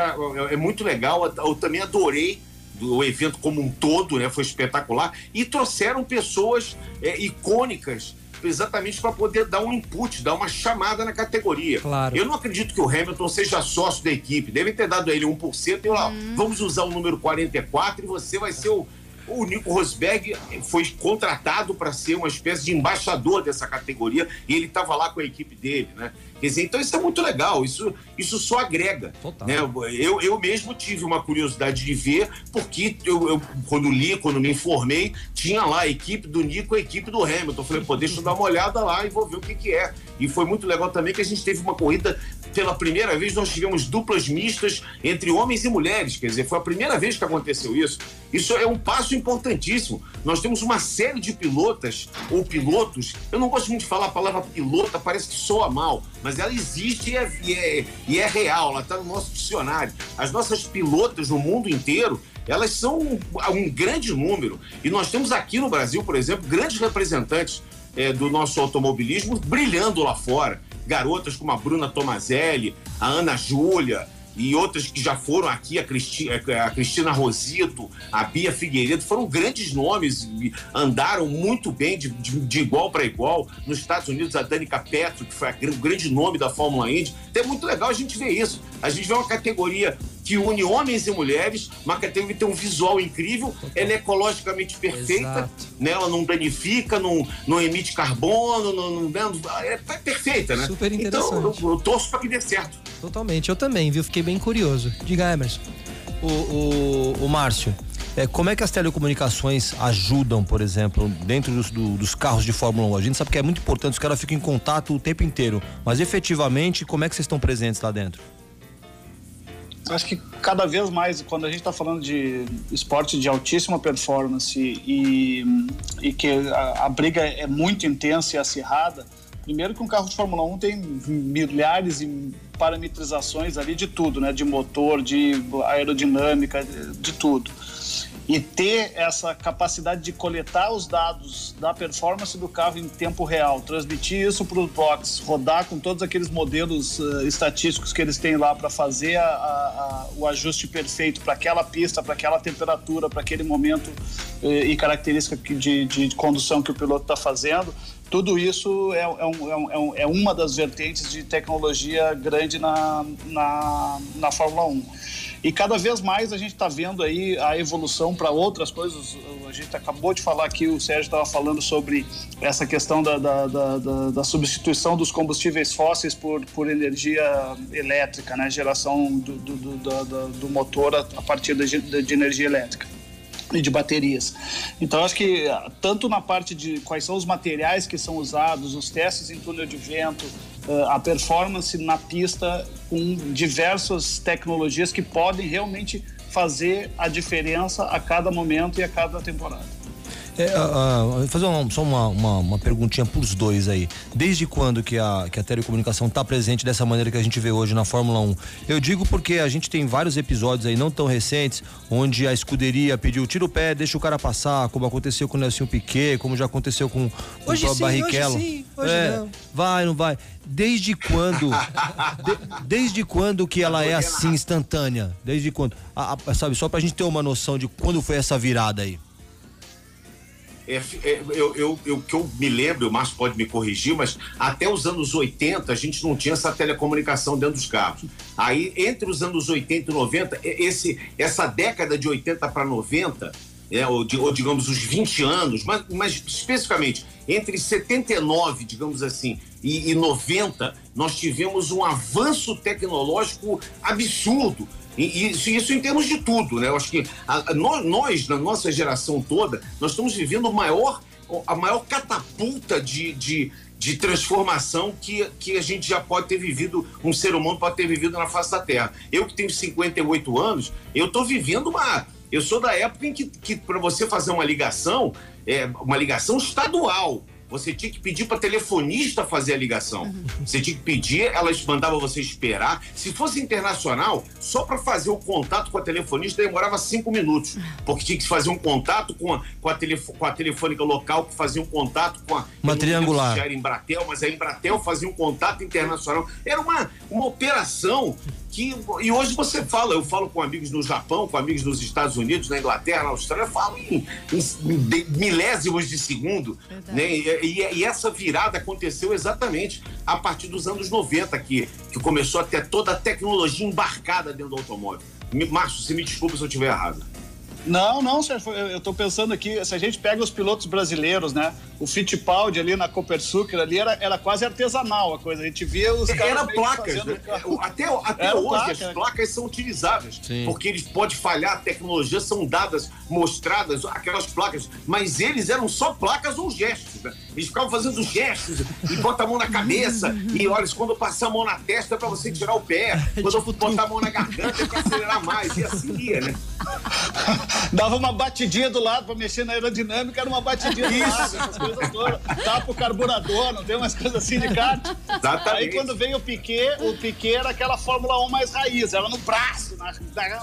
É muito legal. Eu também adorei do evento como um todo, né? Foi espetacular. E trouxeram pessoas é, icônicas exatamente para poder dar um input, dar uma chamada na categoria. Claro. Eu não acredito que o Hamilton seja sócio da equipe. Devem ter dado a ele 1% e lá, hum. vamos usar o número 44 e você vai ser o. O Nico Rosberg foi contratado para ser uma espécie de embaixador dessa categoria e ele estava lá com a equipe dele, né? Quer dizer, então isso é muito legal, isso, isso só agrega. Total. Né? Eu, eu mesmo tive uma curiosidade de ver, porque eu, eu, quando li, quando me informei, tinha lá a equipe do Nico e a equipe do Hamilton. Eu falei, pô, deixa eu dar uma olhada lá e vou ver o que, que é. E foi muito legal também que a gente teve uma corrida, pela primeira vez nós tivemos duplas mistas entre homens e mulheres, quer dizer, foi a primeira vez que aconteceu isso. Isso é um passo importantíssimo. Nós temos uma série de pilotas ou pilotos, eu não gosto muito de falar a palavra pilota, parece que soa mal, mas ela existe e é, e é, e é real, ela está no nosso dicionário. As nossas pilotas no mundo inteiro, elas são um, um, grande número. E nós temos aqui no Brasil, por exemplo, grandes representantes é, do nosso automobilismo brilhando lá fora. Garotas como a Bruna Tomazelli, a Ana Júlia, e outras que já foram aqui, a, Cristi, a Cristina Rosito, a Bia Figueiredo, foram grandes nomes, andaram muito bem de, de, de igual para igual. Nos Estados Unidos, a Danica Petro, que foi o grande nome da Fórmula Indy. Então é muito legal a gente ver isso. A gente vê uma categoria que une homens e mulheres, que tem um visual incrível, ela é ecologicamente perfeita, né? ela não danifica, não, não emite carbono, não, não, né? é perfeita, né? Super interessante. Então eu, eu torço para que dê certo. Totalmente, eu também, viu? Fiquei bem curioso. Diga, Emerson. O, o, o Márcio, é, como é que as telecomunicações ajudam, por exemplo, dentro dos, do, dos carros de Fórmula 1? A gente sabe que é muito importante, os caras ficam em contato o tempo inteiro, mas efetivamente, como é que vocês estão presentes lá dentro? Acho que cada vez mais, quando a gente está falando de esporte de altíssima performance e, e que a, a, briga é muito intensa e acirrada, primeiro que um carro de Fórmula 1 tem milhares e parametrizações ali de tudo, né? De motor, de aerodinâmica, de tudo e ter essa capacidade de coletar os dados da performance do carro em tempo real, transmitir isso para os box, rodar com todos aqueles modelos uh, estatísticos que eles têm lá para fazer a, a, o ajuste perfeito para aquela pista, para aquela temperatura, para aquele momento uh, e característica de, de, condução que o piloto está fazendo. Tudo isso é, é, um, é, um, é, uma das vertentes de tecnologia grande na, na, na Fórmula 1. E cada vez mais a gente está vendo aí a evolução para outras coisas. A gente acabou de falar aqui, o Sérgio estava falando sobre essa questão da, da, da, da, substituição dos combustíveis fósseis por, por energia elétrica, né? geração do, do, do, do motor a, a partir de, de energia elétrica e de baterias. Então, acho que tanto na parte de quais são os materiais que são usados, os testes em túnel de vento, a performance na pista com diversas tecnologias que podem realmente fazer a diferença a cada momento e a cada temporada. É, uh, uh, fazer uma, só uma, uma, uma perguntinha pros dois aí. Desde quando que a, que a telecomunicação está presente dessa maneira que a gente vê hoje na Fórmula 1? Eu digo porque a gente tem vários episódios aí não tão recentes, onde a escuderia pediu tira o pé, deixa o cara passar, como aconteceu com o Nelson Piquet, como já aconteceu com, com hoje o sim, Barrichello. Hoje sim, hoje é, não. Vai, não vai. Desde quando? de, desde quando que ela é assim, instantânea? Desde quando? A, a, sabe, só pra gente ter uma noção de quando foi essa virada aí. É, é, eu, eu, eu, que eu me lembro, o Márcio pode me corrigir, mas até os anos 80 a gente não tinha essa telecomunicação dentro dos carros. Aí, entre os anos 80 e 90, esse, essa década de 80 para 90, é, ou, ou, digamos os 20 anos, mas, mas, especificamente entre 79, digamos assim, e, e 90, nós tivemos um avanço tecnológico absurdo. E isso, isso, em termos de tudo, né? Eu acho que a, a, nós, na nossa geração toda, nós estamos vivendo maior, a maior catapulta de, de, de transformação que, que a gente já pode ter vivido, um ser humano pode ter vivido na face da Terra. Eu que tenho 58 anos, eu estou vivendo uma. Eu sou da época em que, que para você fazer uma ligação, é, uma ligação estadual, você tinha que pedir para telefonista fazer a ligação. Uhum. Você tinha que pedir, elas mandavam você esperar. Se fosse internacional, só para fazer o contato com a telefonista demorava cinco minutos, porque tinha que fazer um contato com a, com a, telefo, com a telefônica local, que fazia um contato com a. Uma triangular. Já era Embratel, mas a Embratel fazia um contato internacional. Era uma, uma operação que, e hoje você fala, eu falo com amigos no Japão, com amigos nos Estados Unidos, na Inglaterra, na Austrália, eu falo em, em milésimos de segundo. Né? E, e, e, essa virada aconteceu exatamente a partir dos anos 90, que, que começou a ter toda a tecnologia embarcada dentro do automóvel. Márcio, você me desculpa se eu estiver errado. Não, não, Sérgio, eu estou pensando aqui, se a gente pega os pilotos brasileiros, né? O Fittipaldi ali na Copersucar ali era, era quase artesanal a coisa, a gente via os caras Era placas, né? Até, até era hoje placa, as né? placas são utilizáveis, Sim. porque eles podem falhar, a tecnologia são dadas, mostradas, aquelas placas, mas eles eram só placas ou gestos, né? Eles ficavam fazendo gestos e bota a mão na cabeça e olha, quando passar a mão na testa é pra você tirar o pé, quando eu botar a mão na garganta é pra acelerar mais, e assim ia, né? Dava uma batidinha do lado para mexer na aerodinâmica, era uma batidinha do lado, essas coisas todas. Tapa o carburador, não tem umas coisas assim de kart. Exatamente. Aí quando veio o Piquet, o Piquet era aquela Fórmula 1 mais raiz, era no braço, na,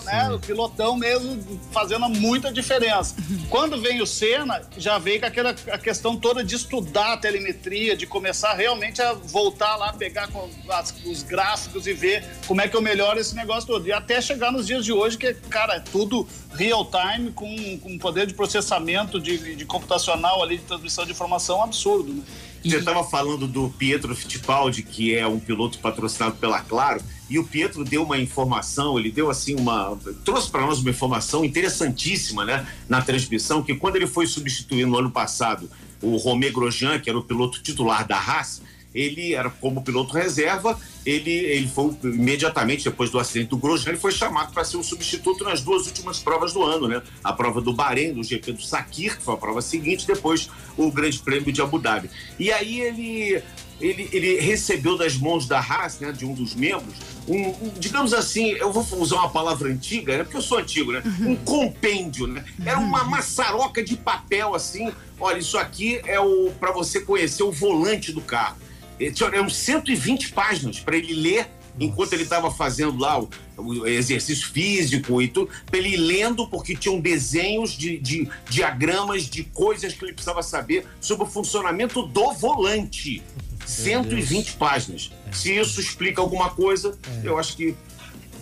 né, o pilotão mesmo fazendo muita diferença. Quando vem o Senna, já veio com aquela a questão toda de estudar a telemetria, de começar realmente a voltar lá, pegar as, os gráficos e ver como é que eu melhoro esse negócio todo. E até chegar nos dias de hoje, que, cara, é tudo real time com, com poder de processamento de, de computacional ali, de transmissão de informação absurdo, né? Você estava falando do Pietro Fittipaldi, que é um piloto patrocinado pela Claro, e o Pietro deu uma informação, ele deu assim uma. trouxe para nós uma informação interessantíssima, né, na transmissão, que quando ele foi substituir no ano passado o Romé Grosjean, que era o piloto titular da Haas, ele era como piloto reserva, ele, ele foi imediatamente depois do acidente do Grosjean, ele foi chamado para ser o substituto nas duas últimas provas do ano, né? A prova do Bahrein, do GP do Sakir, que foi a prova seguinte, depois o Grande Prêmio de Abu Dhabi. E aí ele ele, ele recebeu das mãos da Haas, né, de um dos membros, um, um, digamos assim, eu vou usar uma palavra antiga, né, porque eu sou antigo, né, um compêndio, né, era uma maçaroca de papel assim, olha, isso aqui é o para você conhecer o volante do carro. Eram 120 páginas para ele ler enquanto ele estava fazendo lá o, o, exercício físico e tudo, para ele ir lendo, porque tinham desenhos de, de, diagramas de coisas que ele precisava saber sobre o funcionamento do volante. 120 páginas. É. Se isso explica alguma coisa, é. eu acho que.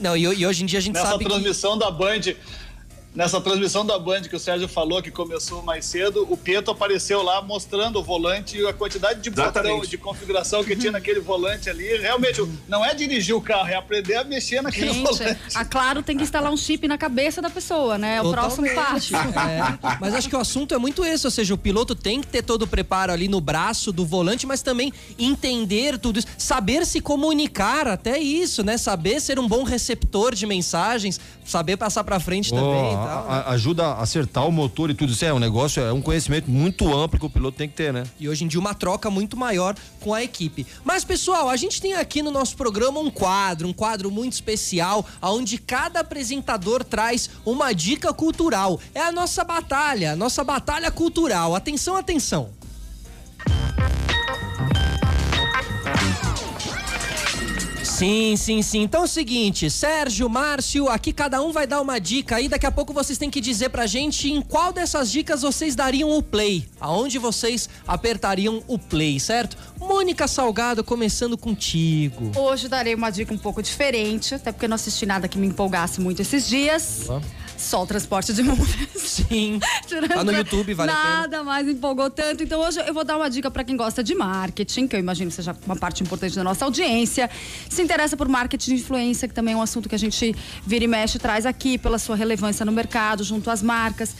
Não, e, e, hoje em dia a gente Nessa sabe. Nessa transmissão que... da Band, Nessa transmissão da Band que o Sérgio falou, que começou mais cedo, o Pietro apareceu lá mostrando o volante e a quantidade de Exatamente. botão de configuração que tinha naquele volante ali. Realmente, não é dirigir o carro, é aprender a mexer naquele Gente, volante. A Claro tem que instalar um chip na cabeça da pessoa, né? É o Totalmente. próximo passo. É, mas acho que o assunto é muito esse, ou seja, o piloto tem que ter todo o preparo ali no braço do volante, mas também entender tudo isso, saber se comunicar, até isso, né? Saber ser um bom receptor de mensagens, saber passar para frente oh. também. Tal. a- a- ajuda a acertar o motor e tudo. Isso é um negócio, é um conhecimento muito amplo que o piloto tem que ter, né? E hoje em dia uma troca muito maior com a equipe. Mas, pessoal, a gente tem aqui no nosso programa um quadro, um quadro muito especial, onde cada apresentador traz uma dica cultural. É a nossa batalha, a nossa batalha cultural. Atenção, atenção. Sim, sim, sim. Então é o seguinte, Sérgio, Márcio, aqui cada um vai dar uma dica aí. Daqui a pouco vocês têm que dizer pra gente em qual dessas dicas vocês dariam o play. Aonde vocês apertariam o play, certo? Mônica Salgado, começando contigo. Hoje darei uma dica um pouco diferente, até porque eu não assisti nada que me empolgasse muito esses dias. Só o transporte de múmias. Sim. Tá no YouTube, vale. Nada mais empolgou tanto. Então hoje eu vou dar uma dica para quem gosta de marketing, que eu imagino seja uma parte importante da nossa audiência. Se interessa por marketing de influência, que também é um assunto que a gente vira e mexe e traz aqui pela sua relevância no mercado, junto às marcas.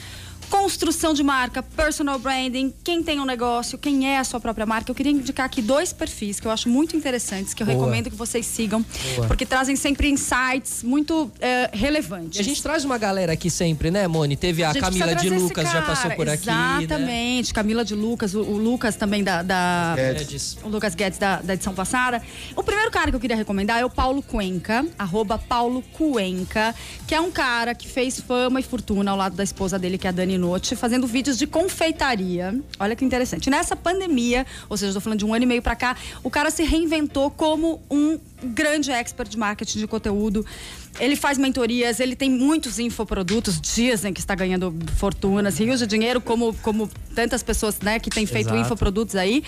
Construção de marca, personal branding, quem tem um negócio, quem é a sua própria marca. Eu queria indicar aqui dois perfis que eu acho muito interessantes, que eu Boa. recomendo que vocês sigam, Boa. porque trazem sempre insights muito eh, relevantes. E a gente traz uma galera aqui sempre, né, Moni? Teve a, A Camila de Lucas, já passou por aqui. Né? Exatamente, Camila de Lucas, o, o Lucas também da. da Guedes. o Lucas Guedes da, da edição passada. O primeiro cara que eu queria recomendar é o Paulo Cuenca, arroba Paulo Cuenca, que é um cara que fez fama e fortuna ao lado da esposa dele, que é a Dani Notti, fazendo vídeos de confeitaria. Olha que interessante. Nessa pandemia, ou seja, tô falando de um ano e meio pra cá, o cara se reinventou como um grande expert de marketing de conteúdo. Ele faz mentorias, ele tem muitos infoprodutos, dizem que está ganhando fortunas, rios de dinheiro, como, como tantas pessoas né, que têm feito Exato. infoprodutos aí.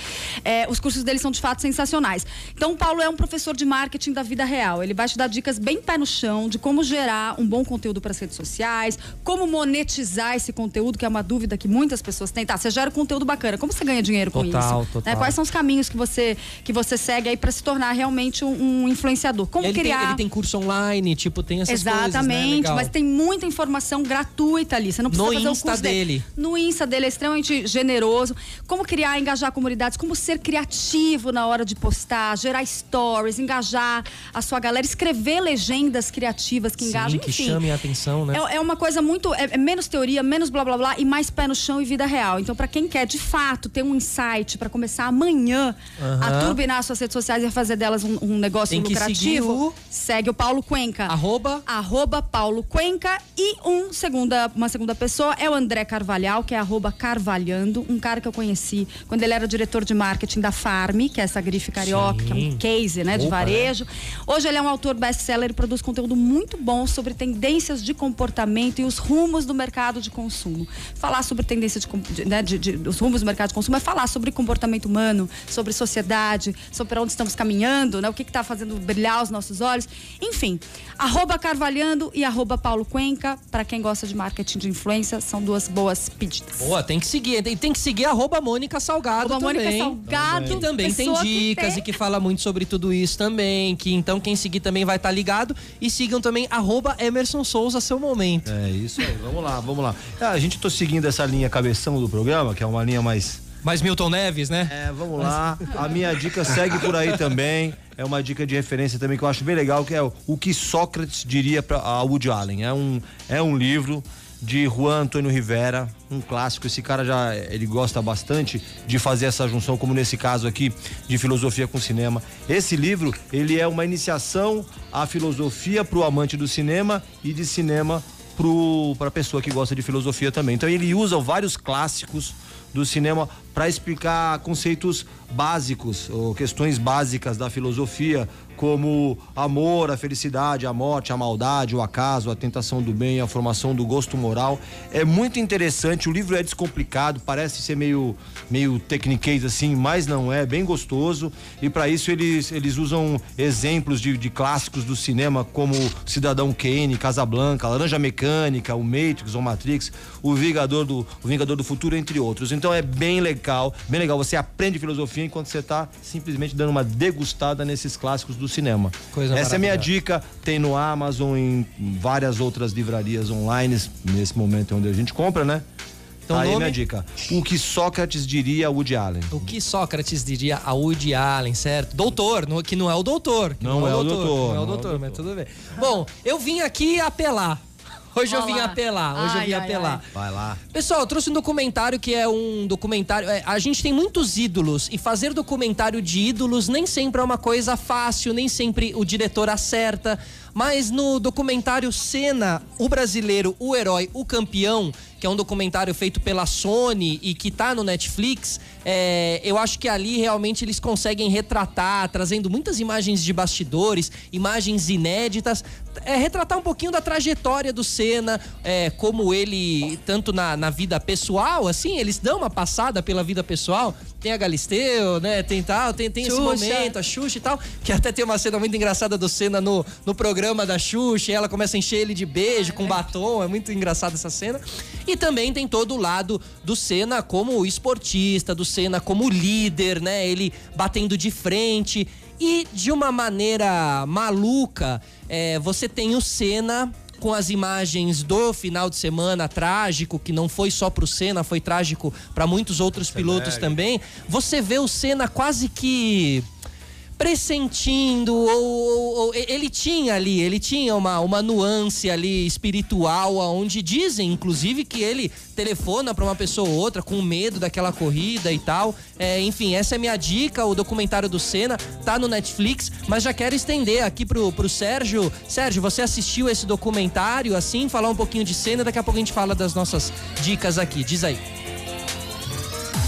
É, os cursos dele são de fato sensacionais. Então, o Paulo é um professor de marketing da vida real. Ele vai te dar dicas bem pé no chão de como gerar um bom conteúdo para as redes sociais, como monetizar esse conteúdo, que é uma dúvida que muitas pessoas têm. Tá, você gera conteúdo bacana, como você ganha dinheiro com Total, isso? total. Né, Quais são os caminhos que você, que você segue aí para se tornar realmente um, um influenciador? Como Ele tem, criar. ele tem curso online, tipo, tem essas coisas, né? Exatamente, Legal. mas tem muita informação gratuita ali. Você não precisa No fazer Insta o curso dele. No Insta dele é extremamente generoso. Como criar, engajar comunidades, como ser criativo na hora de postar, gerar stories, engajar a sua galera, escrever legendas criativas que Sim, engajam, que enfim. chamem a atenção, né? É, é uma coisa muito. É, é menos teoria, menos blá blá blá e mais pé no chão e vida real. Então, pra quem quer de fato ter um insight pra começar amanhã a Aham. turbinar suas redes sociais e a fazer delas um, um negócio Tem que seguir lucrativo, o- segue o Paulo Cuenca Arroba arroba Paulo Cuenca e um segunda, uma segunda pessoa é o André Carvalhal, que é arroba Carvalhando, um cara que eu conheci quando ele era diretor de marketing da Farm, que é essa grife carioca, que é um Sim. case, né, de Opa, varejo. Hoje ele é um autor best-seller e produz conteúdo muito bom sobre tendências de comportamento e os rumos do mercado de consumo. Falar sobre tendência de, de, né, de, de- os rumos do mercado de consumo é falar sobre comportamento humano, sobre sociedade, sobre para onde estamos caminhando, né, o que está fazendo brilhar os nossos olhos. Enfim, arroba Carvalhando e arroba Paulo Cuenca, para quem gosta de marketing de influência, são duas boas pedidas. Boa, tem que seguir. E tem que seguir arroba Mônica Salgado Arroba também. Mônica Salgado, Que também tem que dicas tem- e que fala muito sobre tudo isso também. Que então quem seguir também vai estar ligado. E sigam também arroba Emerson Souza, seu momento. É isso aí, vamos lá, vamos lá. Ah, a gente tô seguindo essa linha cabeção do programa, que é uma linha mais. Mas Milton Neves, né? É, vamos lá. A minha dica segue por aí também. É uma dica de referência também que eu acho bem legal, que é o, o que Sócrates diria para a Woody Allen. É um, é um livro de Juan Antônio Rivera, um clássico. Esse cara já ele gosta bastante de fazer essa junção, como nesse caso aqui, de filosofia com cinema. Esse livro, ele é uma iniciação à filosofia para o amante do cinema e de cinema para a pessoa que gosta de filosofia também. Então ele usa vários clássicos do cinema para explicar conceitos básicos ou questões básicas da filosofia, como amor, a felicidade, a morte, a maldade, o acaso, a tentação do bem, a formação do gosto moral. É muito interessante, o livro é descomplicado, parece ser meio meio tecniquez assim, mas não é, bem gostoso. E para isso eles eles usam exemplos de, de clássicos do cinema como Cidadão Kane, Casablanca, Laranja Mecânica, o Matrix ou Matrix, o Vingador do o Vingador do Futuro, entre outros. Então é bem legal, bem legal. Você aprende filosofia enquanto você tá simplesmente dando uma degustada nesses clássicos do cinema. Coisa Essa é a minha dica. Tem no Amazon, em várias outras livrarias online, nesse momento é onde a gente compra, né? Então, Aí nome? minha dica. O que Sócrates diria a Woody Allen. O que Sócrates diria a Woody Allen, certo? Doutor, que não é o doutor. que Não é o doutor, Não é o não é o doutor, mas tudo bem. Bom, eu vim aqui apelar. Hoje eu vim apelar, hoje ai, eu vim ai, apelar. Ai. Vai lá. Pessoal, eu trouxe um documentário que é um documentário. É, a gente tem muitos ídolos e fazer documentário de ídolos nem sempre é uma coisa fácil, nem sempre o diretor acerta. Mas no documentário Cena, o brasileiro, o herói, o campeão, que é um documentário feito pela Sony e que tá no Netflix, é, eu acho que ali realmente eles conseguem retratar, trazendo muitas imagens de bastidores, imagens inéditas, é, retratar um pouquinho da trajetória do Senna, é, como ele, tanto na, na vida pessoal, assim, eles dão uma passada pela vida pessoal. Tem a Galisteu, né? Tem tal, tem, tem esse momento, a Xuxa e tal, que até tem uma cena muito engraçada do Senna no, no programa da Xuxa, e ela começa a encher ele de beijo com batom, é muito engraçada essa cena. E também tem todo o lado do Senna como esportista, do Senna como líder, né? Ele batendo de frente. E de uma maneira maluca, é, você tem o Senna com as imagens do final de semana trágico, que não foi só pro Senna, foi trágico para muitos outros pilotos também. Você vê o Senna quase que pressentindo, ou, ou, ou, ele tinha ali, ele tinha uma, uma nuance ali espiritual, onde dizem, inclusive, que ele telefona para uma pessoa ou outra com medo daquela corrida e tal. É, enfim, essa é minha dica, o documentário do Senna tá no Netflix, mas já quero estender aqui pro, pro Sérgio. Sérgio, você assistiu esse documentário, assim, falar um pouquinho de Senna, daqui a pouco a gente fala das nossas dicas aqui. Diz aí.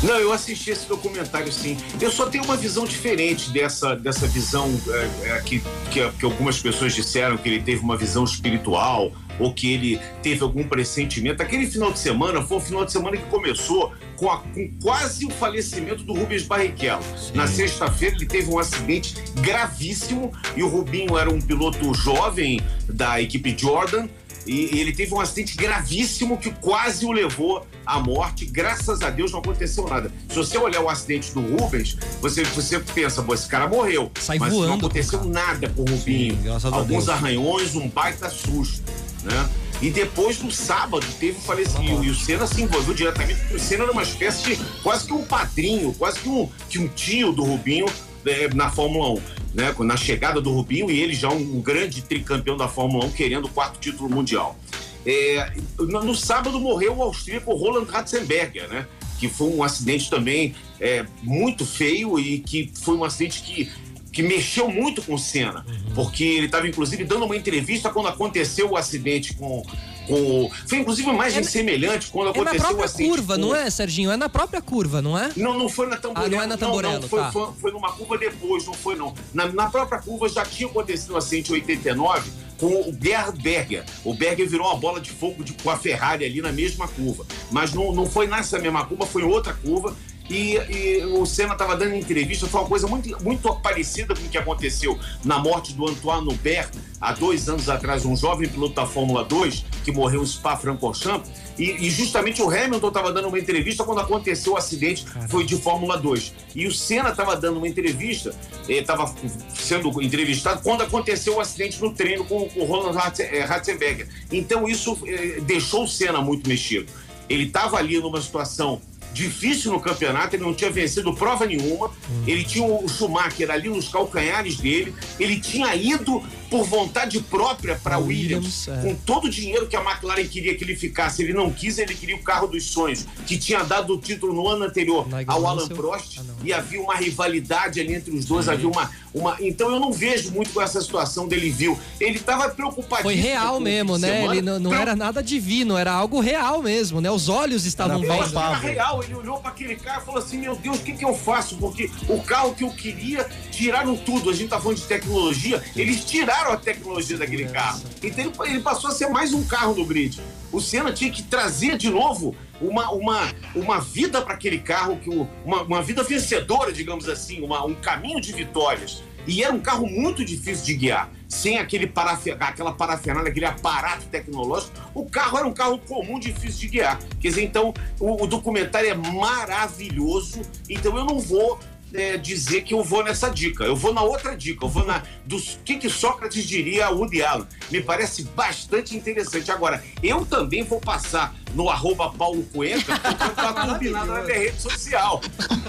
Não, eu assisti esse documentário sim. Eu só tenho uma visão diferente dessa, dessa visão é, é, que, que, que, algumas pessoas disseram que ele teve uma visão espiritual ou que ele teve algum pressentimento. Aquele final de semana foi um final de semana que começou com, a, com quase o falecimento do Rubens Barrichello. Sim. Na sexta-feira ele teve um acidente gravíssimo e o Rubinho era um piloto jovem da equipe Jordan e, ele teve um acidente gravíssimo que quase o levou à morte. Graças a Deus não aconteceu nada. Se você olhar o acidente do Rubens, você, você pensa, pô, esse cara morreu. Sai mas voando, não aconteceu nada com o Rubinho. Sim, Alguns arranhões, um baita susto, né? E depois, no sábado, teve o falecimento. E o Senna se envolveu diretamente, porque o Senna era uma espécie de quase que um padrinho, quase que um, que um tio do Rubinho é, na Fórmula 1 né, na chegada do Rubinho e ele já um, um grande tricampeão da Fórmula 1 querendo o quarto título mundial. É, no, no, sábado morreu o austríaco Roland Ratzenberger, né? Que foi um acidente também é, muito feio e que foi um acidente que, que mexeu muito com o Senna, uhum. porque ele estava inclusive dando uma entrevista quando aconteceu o acidente com, com. Foi inclusive uma imagem é, semelhante quando aconteceu é na própria acidente. curva, com... não é, Serginho? É na própria curva, não é? Não, não foi na Tamborello. Ah, não é na Tamborello, não, não, foi, tá. foi, foi, numa curva depois, não foi não. Na, na própria curva já tinha acontecido acidente em 89 com o Gerhard Berger. O Berger virou uma bola de fogo de, com a Ferrari ali na mesma curva. Mas não, não foi nessa mesma curva, foi em outra curva. E, e, o Senna estava dando entrevista, foi uma coisa muito, muito parecida com o que aconteceu na morte do Antoine Hubert há dois anos atrás, um jovem piloto da Fórmula 2 que morreu em Spa-Francorchamps. E, e, justamente o Hamilton estava dando uma entrevista quando aconteceu o acidente, foi de Fórmula 2. E o Senna estava dando uma entrevista, estava eh, sendo entrevistado quando aconteceu o acidente no treino com, com o Roland eh, Ratzenberger. Então isso eh, deixou o Senna muito mexido. Ele estava ali numa situação difícil no campeonato, ele não tinha vencido prova nenhuma, hum. ele tinha o Schumacher ali nos calcanhares dele, ele tinha ido por vontade própria para Williams, Williams é. com todo o dinheiro que a McLaren queria que ele ficasse. Ele não quis, ele queria o carro dos sonhos, que tinha dado o título no ano anterior ao Alan Prost, ah, e havia uma rivalidade ali entre os dois, Sim. havia uma, uma. Então eu não vejo muito com essa situação dele, viu? Ele estava preocupado. Foi real mesmo, né? Semana. Ele não, não era nada divino, era algo real mesmo, né? Os olhos estavam vendo. Era real, ele olhou para aquele carro e falou assim: Meu Deus, o que, que eu faço? Porque o carro que eu queria, tiraram tudo. A gente tá falando de tecnologia, eles tiraram a tecnologia daquele carro. Então ele passou a ser mais um carro no grid. O Senna tinha que trazer de novo uma, uma, uma vida para aquele carro, que uma, uma vida vencedora, digamos assim, uma, um caminho de vitórias. E era um carro muito difícil de guiar, sem aquele parafe... aquela parafernália, aquele aparato tecnológico. O carro era um carro comum, difícil de guiar. Quer dizer, então, o, o documentário é maravilhoso. Então, eu não vou é, dizer que eu vou nessa dica. Eu vou na outra dica. Eu vou na dos que, que Sócrates diria a Woody Allen. Me parece bastante interessante. Agora, eu também vou passar no arroba Paulo Cuenca, porque tá combinado na minha rede social.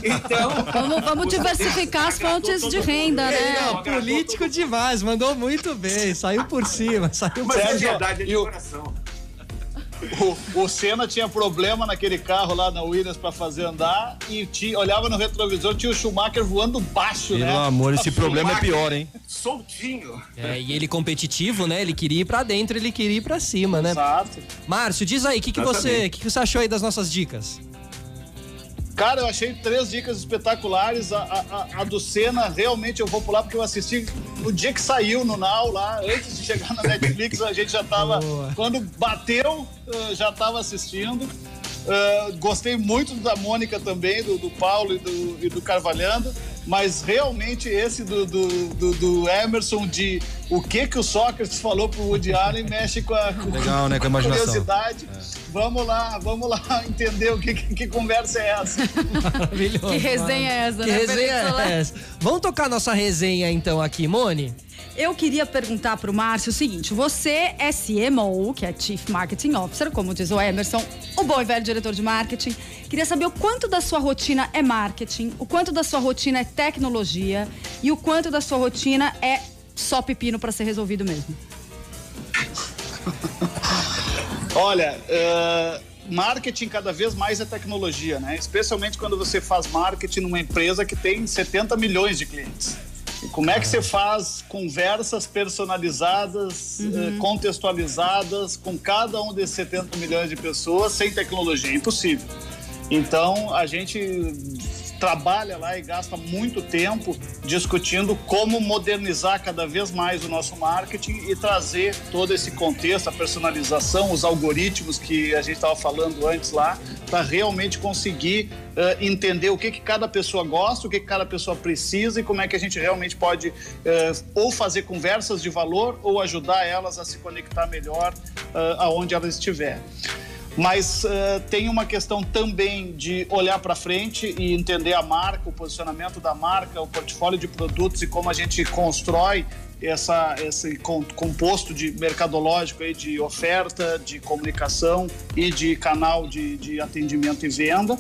Então. Vamos, vamos diversificar as fontes de renda, né? Não, político demais, mandou muito bem, saiu por cima, saiu Mas por é cima. é verdade, é de coração. O, o Senna tinha problema naquele carro lá na Williams para fazer andar e tinha, olhava no retrovisor, tinha o Schumacher voando baixo, Pelo né? amor, esse problema é pior, hein? Soltinho. É, e ele competitivo, né? Ele queria ir pra dentro, ele queria ir pra cima, né? Exato. Márcio, diz aí, o que, que, você, que você achou aí das nossas dicas? Cara, eu achei três dicas espetaculares. A, a, a do Senna, realmente eu vou pular porque eu assisti no dia que saiu no Now lá, antes de chegar na Netflix, a gente já tava. Boa. Quando bateu, eh, já tava assistindo. Eh, gostei muito da Mônica também, do, do Paulo e do, e do Carvalhando, mas realmente esse do, do, do, do Emerson de o que que o Sócrates falou pro Woody Allen mexe com a, com Legal, né, com a imaginação. curiosidade. Vamos lá, vamos lá entender o que, que, que conversa é essa. Que resenha é essa, Que né, resenha é essa? Vamos tocar nossa resenha então aqui, Mone? Eu queria perguntar pro Márcio o seguinte: você é CMO, que é Chief Marketing Officer, como diz o Emerson, o bom e velho diretor de marketing. Queria saber o quanto da sua rotina é marketing, o quanto da sua rotina é tecnologia e o quanto da sua rotina é só pepino para ser resolvido mesmo. Olha, eh, marketing cada vez mais é tecnologia, né? Especialmente quando você faz marketing numa empresa que tem 70 milhões de clientes. Como é que você faz conversas personalizadas, eh, contextualizadas com cada um desses 70 milhões de pessoas sem tecnologia? É impossível. Então, a gente trabalha lá e gasta muito tempo discutindo como modernizar cada vez mais o nosso marketing e trazer todo esse contexto, a personalização, os algoritmos que a gente estava falando antes lá, para realmente conseguir eh, entender o que, que cada pessoa gosta, o que, que cada pessoa precisa e como é que a gente realmente pode eh, ou fazer conversas de valor ou ajudar elas a se conectar melhor eh, aonde elas estiverem. Mas eh, tem uma questão também de olhar para frente e entender a marca, o posicionamento da marca, o portfólio de produtos e como a gente constrói essa, esse com- composto de mercadológico aí, de oferta, de comunicação e de canal de, de atendimento e venda.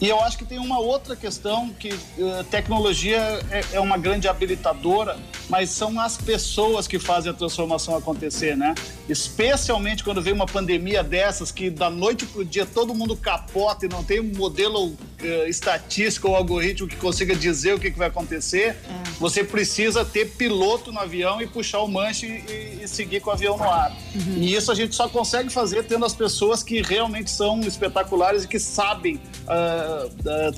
E eu acho que tem uma outra questão que eh, tecnologia é, é uma grande habilitadora, mas são as pessoas que fazem a transformação acontecer, né? Especialmente quando vem uma pandemia dessas que da noite pro dia todo mundo capota e não tem um modelo eh, estatístico ou algoritmo que consiga dizer o que, que vai acontecer. Você precisa ter piloto no avião e puxar o manche e, e seguir com o avião no ar. E isso a gente só consegue fazer tendo as pessoas que realmente são espetaculares e que sabem ah,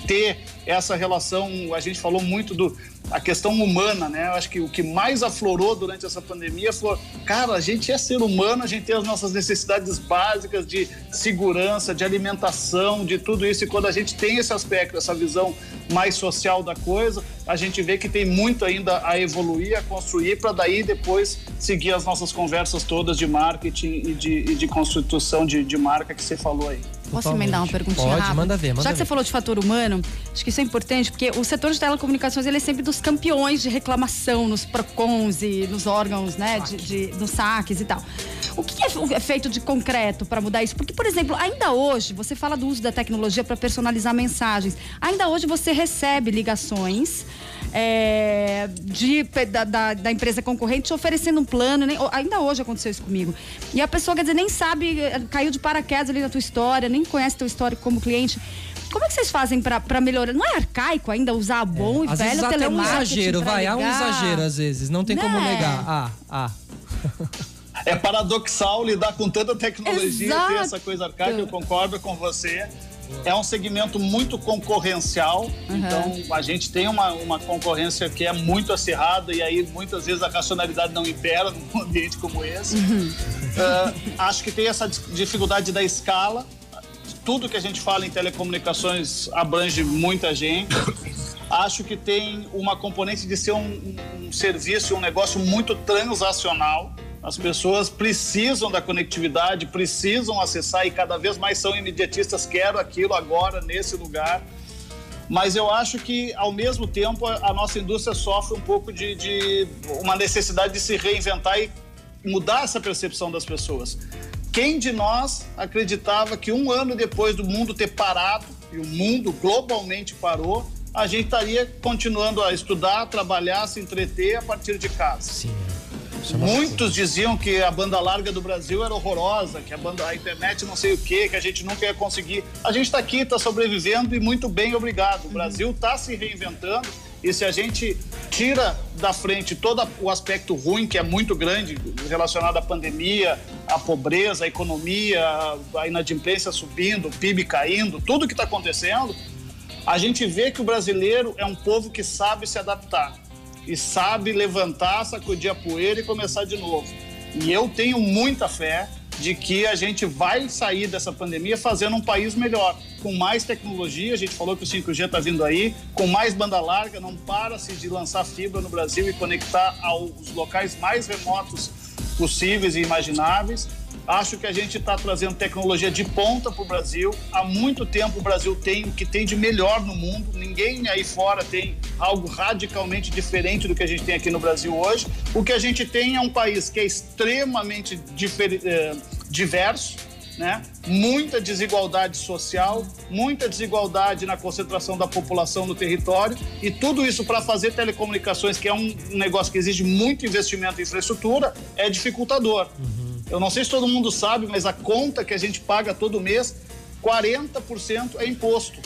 ter essa relação. A gente falou muito do a questão humana, né? Eu acho que o que mais aflorou durante essa pandemia foi, cara, a gente é ser humano, a gente tem as nossas necessidades básicas de segurança, de alimentação, de tudo isso. E quando a gente tem esse aspecto, essa visão mais social da coisa, a gente vê que tem muito ainda a evoluir, a construir, para daí depois seguir as nossas conversas todas de marketing e de, e de constituição de, de marca que você falou aí. Posso Totalmente. emendar uma perguntinha Pode, rápida? manda ver, manda Já que ver. você falou de fator humano, acho que isso é importante, porque o setor de telecomunicações ele é sempre dos campeões de reclamação nos PROCONs e nos órgãos, né, de, de- nos saques e tal. O que é é feito de concreto para mudar isso? Porque, por exemplo, ainda hoje, você fala do uso da tecnologia para personalizar mensagens. Ainda hoje você recebe ligações é, de, da, da- da empresa concorrente te oferecendo um plano. nem- ainda hoje aconteceu isso comigo. E a pessoa, quer dizer, nem sabe, caiu de paraquedas ali na tua história, nem conhece teu histórico como cliente. Como é que vocês fazem pra pra melhorar? Não é arcaico ainda usar bom e Às velho vezes até um exagero, vai, há um exagero às vezes, não tem como Né? negar. Ah, ah. É paradoxal lidar com tanta tecnologia e ter Exato. essa coisa arcaica, eu concordo com você. É um segmento muito concorrencial, então a gente tem uma, uma concorrência que é muito acirrada e aí muitas vezes a racionalidade não impera num ambiente como esse. Ah, acho que tem essa dificuldade da escala. Tudo que a gente fala em telecomunicações abrange muita gente. Acho que tem uma componente de ser um, um- serviço, um negócio muito transacional. As pessoas precisam da conectividade, precisam acessar e cada vez mais são imediatistas, quero aquilo agora, nesse lugar. Mas eu acho que, ao mesmo tempo, a a nossa indústria sofre um pouco de, de uma necessidade de se reinventar e mudar essa percepção das pessoas. Quem de nós acreditava que um ano depois do mundo ter parado, e o mundo globalmente parou, a gente estaria continuando a estudar, trabalhar, se entreter a partir de casa? Sim. Muitos diziam que a banda larga do Brasil era horrorosa, que a banda a internet não sei o quê, que a gente nunca ia conseguir. A gente está aqui, está sobrevivendo e muito bem, obrigado. O Brasil está se reinventando e se a gente tira da frente todo o aspecto ruim, que é muito grande, relacionado à pandemia, à pobreza, à economia, à inadimplência subindo, o PIB caindo, tudo que está acontecendo, a gente vê que o brasileiro é um povo que sabe se adaptar e sabe levantar, sacudir a poeira e começar de novo. E eu tenho muita fé de que a gente vai sair dessa pandemia fazendo um país melhor, com mais tecnologia. A gente falou que o 5G está vindo aí, com mais banda larga, não para-se de lançar fibra no Brasil e conectar aos locais mais remotos possíveis e imagináveis. Acho que a gente está trazendo tecnologia de ponta para o Brasil. Há muito tempo o Brasil tem o que tem de melhor no mundo. Ninguém aí fora tem algo radicalmente diferente do que a gente tem aqui no Brasil hoje. O que a gente tem é um país que é extremamente eh, diverso, né? muita desigualdade social, muita desigualdade na concentração da população no território e tudo isso para fazer telecomunicações, que é um negócio que exige muito investimento em infraestrutura, é dificultador. Uhum. Eu não sei se todo mundo sabe, mas a conta que a gente paga todo mês, 40% é imposto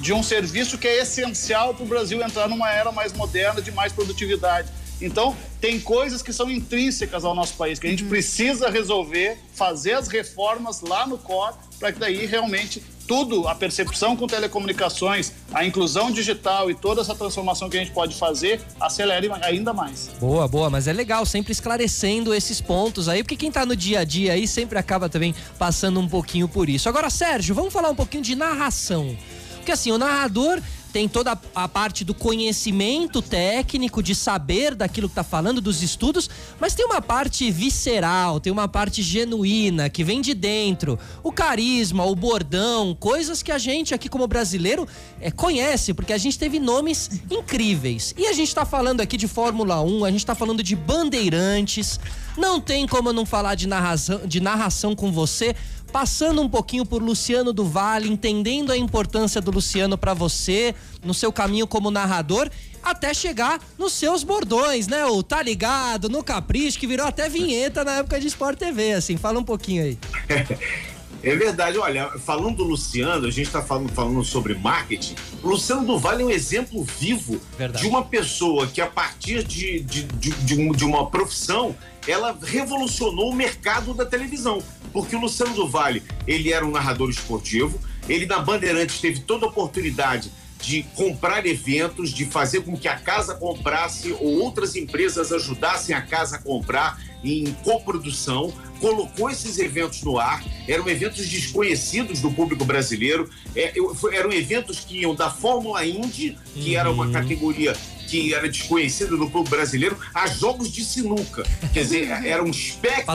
de um serviço que é essencial para o Brasil entrar numa era mais moderna, de mais produtividade. Então, tem coisas que são intrínsecas ao nosso país, que a gente uhum. precisa resolver, fazer as reformas lá no core, para que daí realmente tudo, a percepção com telecomunicações, a inclusão digital e toda essa transformação que a gente pode fazer, acelere ainda mais. Boa, boa, mas é legal sempre esclarecendo esses pontos aí, porque quem está no dia a dia aí sempre acaba também passando um pouquinho por isso. Agora, Sérgio, vamos falar um pouquinho de narração. Porque assim, o narrador tem toda a parte do conhecimento técnico, de saber daquilo que tá falando, dos estudos, mas tem uma parte visceral, tem uma parte genuína, que vem de dentro. O carisma, o bordão, coisas que a gente aqui como brasileiro é, conhece, porque a gente teve nomes incríveis. E a gente tá falando aqui de Fórmula 1, a gente tá falando de bandeirantes. Não tem como eu não falar de narração, de narração com você passando um pouquinho por Luciano do Vale, entendendo a importância do Luciano para você, no seu caminho como narrador, até chegar nos seus bordões, né? O Tá Ligado, no Capricho, que virou até vinheta na época de Sport TV, assim. Fala um pouquinho aí. É verdade, olha, falando do Luciano, a gente está falando, falando sobre marketing. O Luciano do Vale é um exemplo vivo verdade. de uma pessoa que, a partir de, de, de, de, de uma profissão, ela revolucionou o mercado da televisão. Porque o Luciano do Vale, ele era um narrador esportivo, ele na Bandeirantes teve toda a oportunidade de comprar eventos, de fazer com que a casa comprasse ou outras empresas ajudassem a casa a comprar em coprodução, colocou esses eventos no ar, eram eventos desconhecidos do público brasileiro, é, eram eventos que iam da Fórmula Indy, que uhum. era uma uhum. categoria que era desconhecida do público brasileiro, a jogos de sinuca. Quer dizer, era um espectro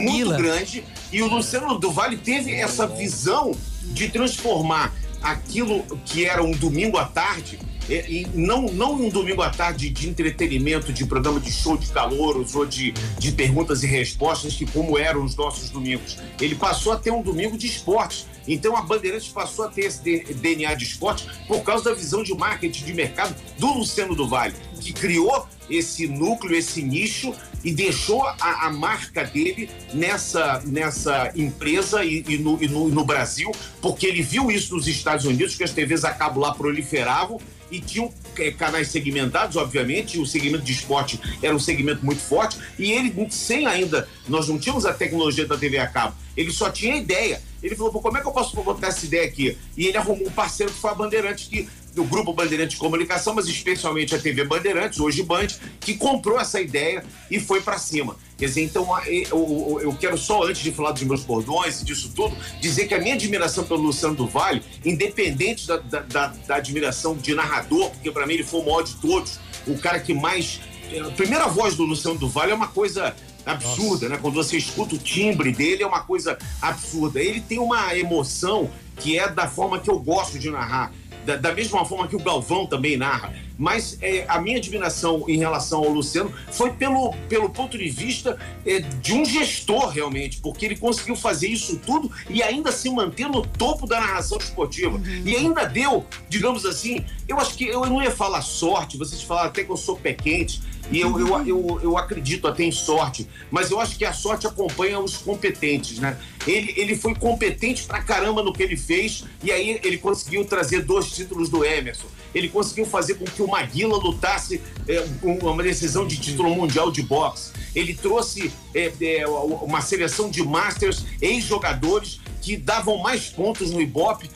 muito grande e o Luciano do Vale teve essa visão de transformar aquilo que era um domingo à tarde e, não, não um domingo à tarde de entretenimento, de programa de show de calouros ou de, de perguntas e respostas, que como eram os nossos domingos. Ele passou a ter um domingo de esportes. Então a Bandeirantes passou a ter esse DNA de esporte por causa da visão de marketing de mercado do Luciano do Vale, que criou esse núcleo, esse nicho e deixou a, a marca dele nessa, nessa empresa e, e, no, e no, no Brasil, porque ele viu isso nos Estados Unidos, que as TVs a cabo lá proliferavam e tinham é, canais segmentados, obviamente, o segmento de esporte era um segmento muito forte, e ele, sem ainda, nós não tínhamos a tecnologia da TV a cabo, ele só tinha ideia. Ele falou, como é que eu posso botar essa ideia aqui? E ele arrumou um parceiro que foi a Bandeirantes, que, do Grupo Bandeirantes de Comunicação, mas especialmente a TV Bandeirantes, hoje Band, que comprou essa ideia e foi para cima. Quer dizer, então eu, quero só, antes de falar dos meus bordões e disso tudo, dizer que a minha admiração pelo Luciano do Vale, independente da, da, da, da admiração de narrador, porque para mim ele foi o maior de todos, o cara que mais. A primeira voz do Luciano do Vale é uma coisa absurda, Nossa. né? Quando você escuta o timbre dele, é uma coisa absurda. Ele tem uma emoção que é da forma que eu gosto de narrar. Da, da mesma forma que o Galvão também narra. Mas é, a minha admiração em relação ao Luciano foi pelo, pelo ponto de vista é, de um gestor, realmente, porque ele conseguiu fazer isso tudo e ainda se manter no topo da narração esportiva. Uhum. E ainda deu, digamos assim, eu acho que eu não ia falar sorte, vocês falaram até que eu sou pé quente, E eu, eu, eu, eu acredito até em sorte, mas eu acho que a sorte acompanha os competentes, né? Ele, ele foi competente pra caramba no que ele fez e aí ele conseguiu trazer dois títulos do Emerson. Ele conseguiu fazer com que o Maguila lutasse é, uma decisão de título mundial de boxe. Ele trouxe é, é, uma seleção de masters, ex-jogadores que davam mais pontos no Ibope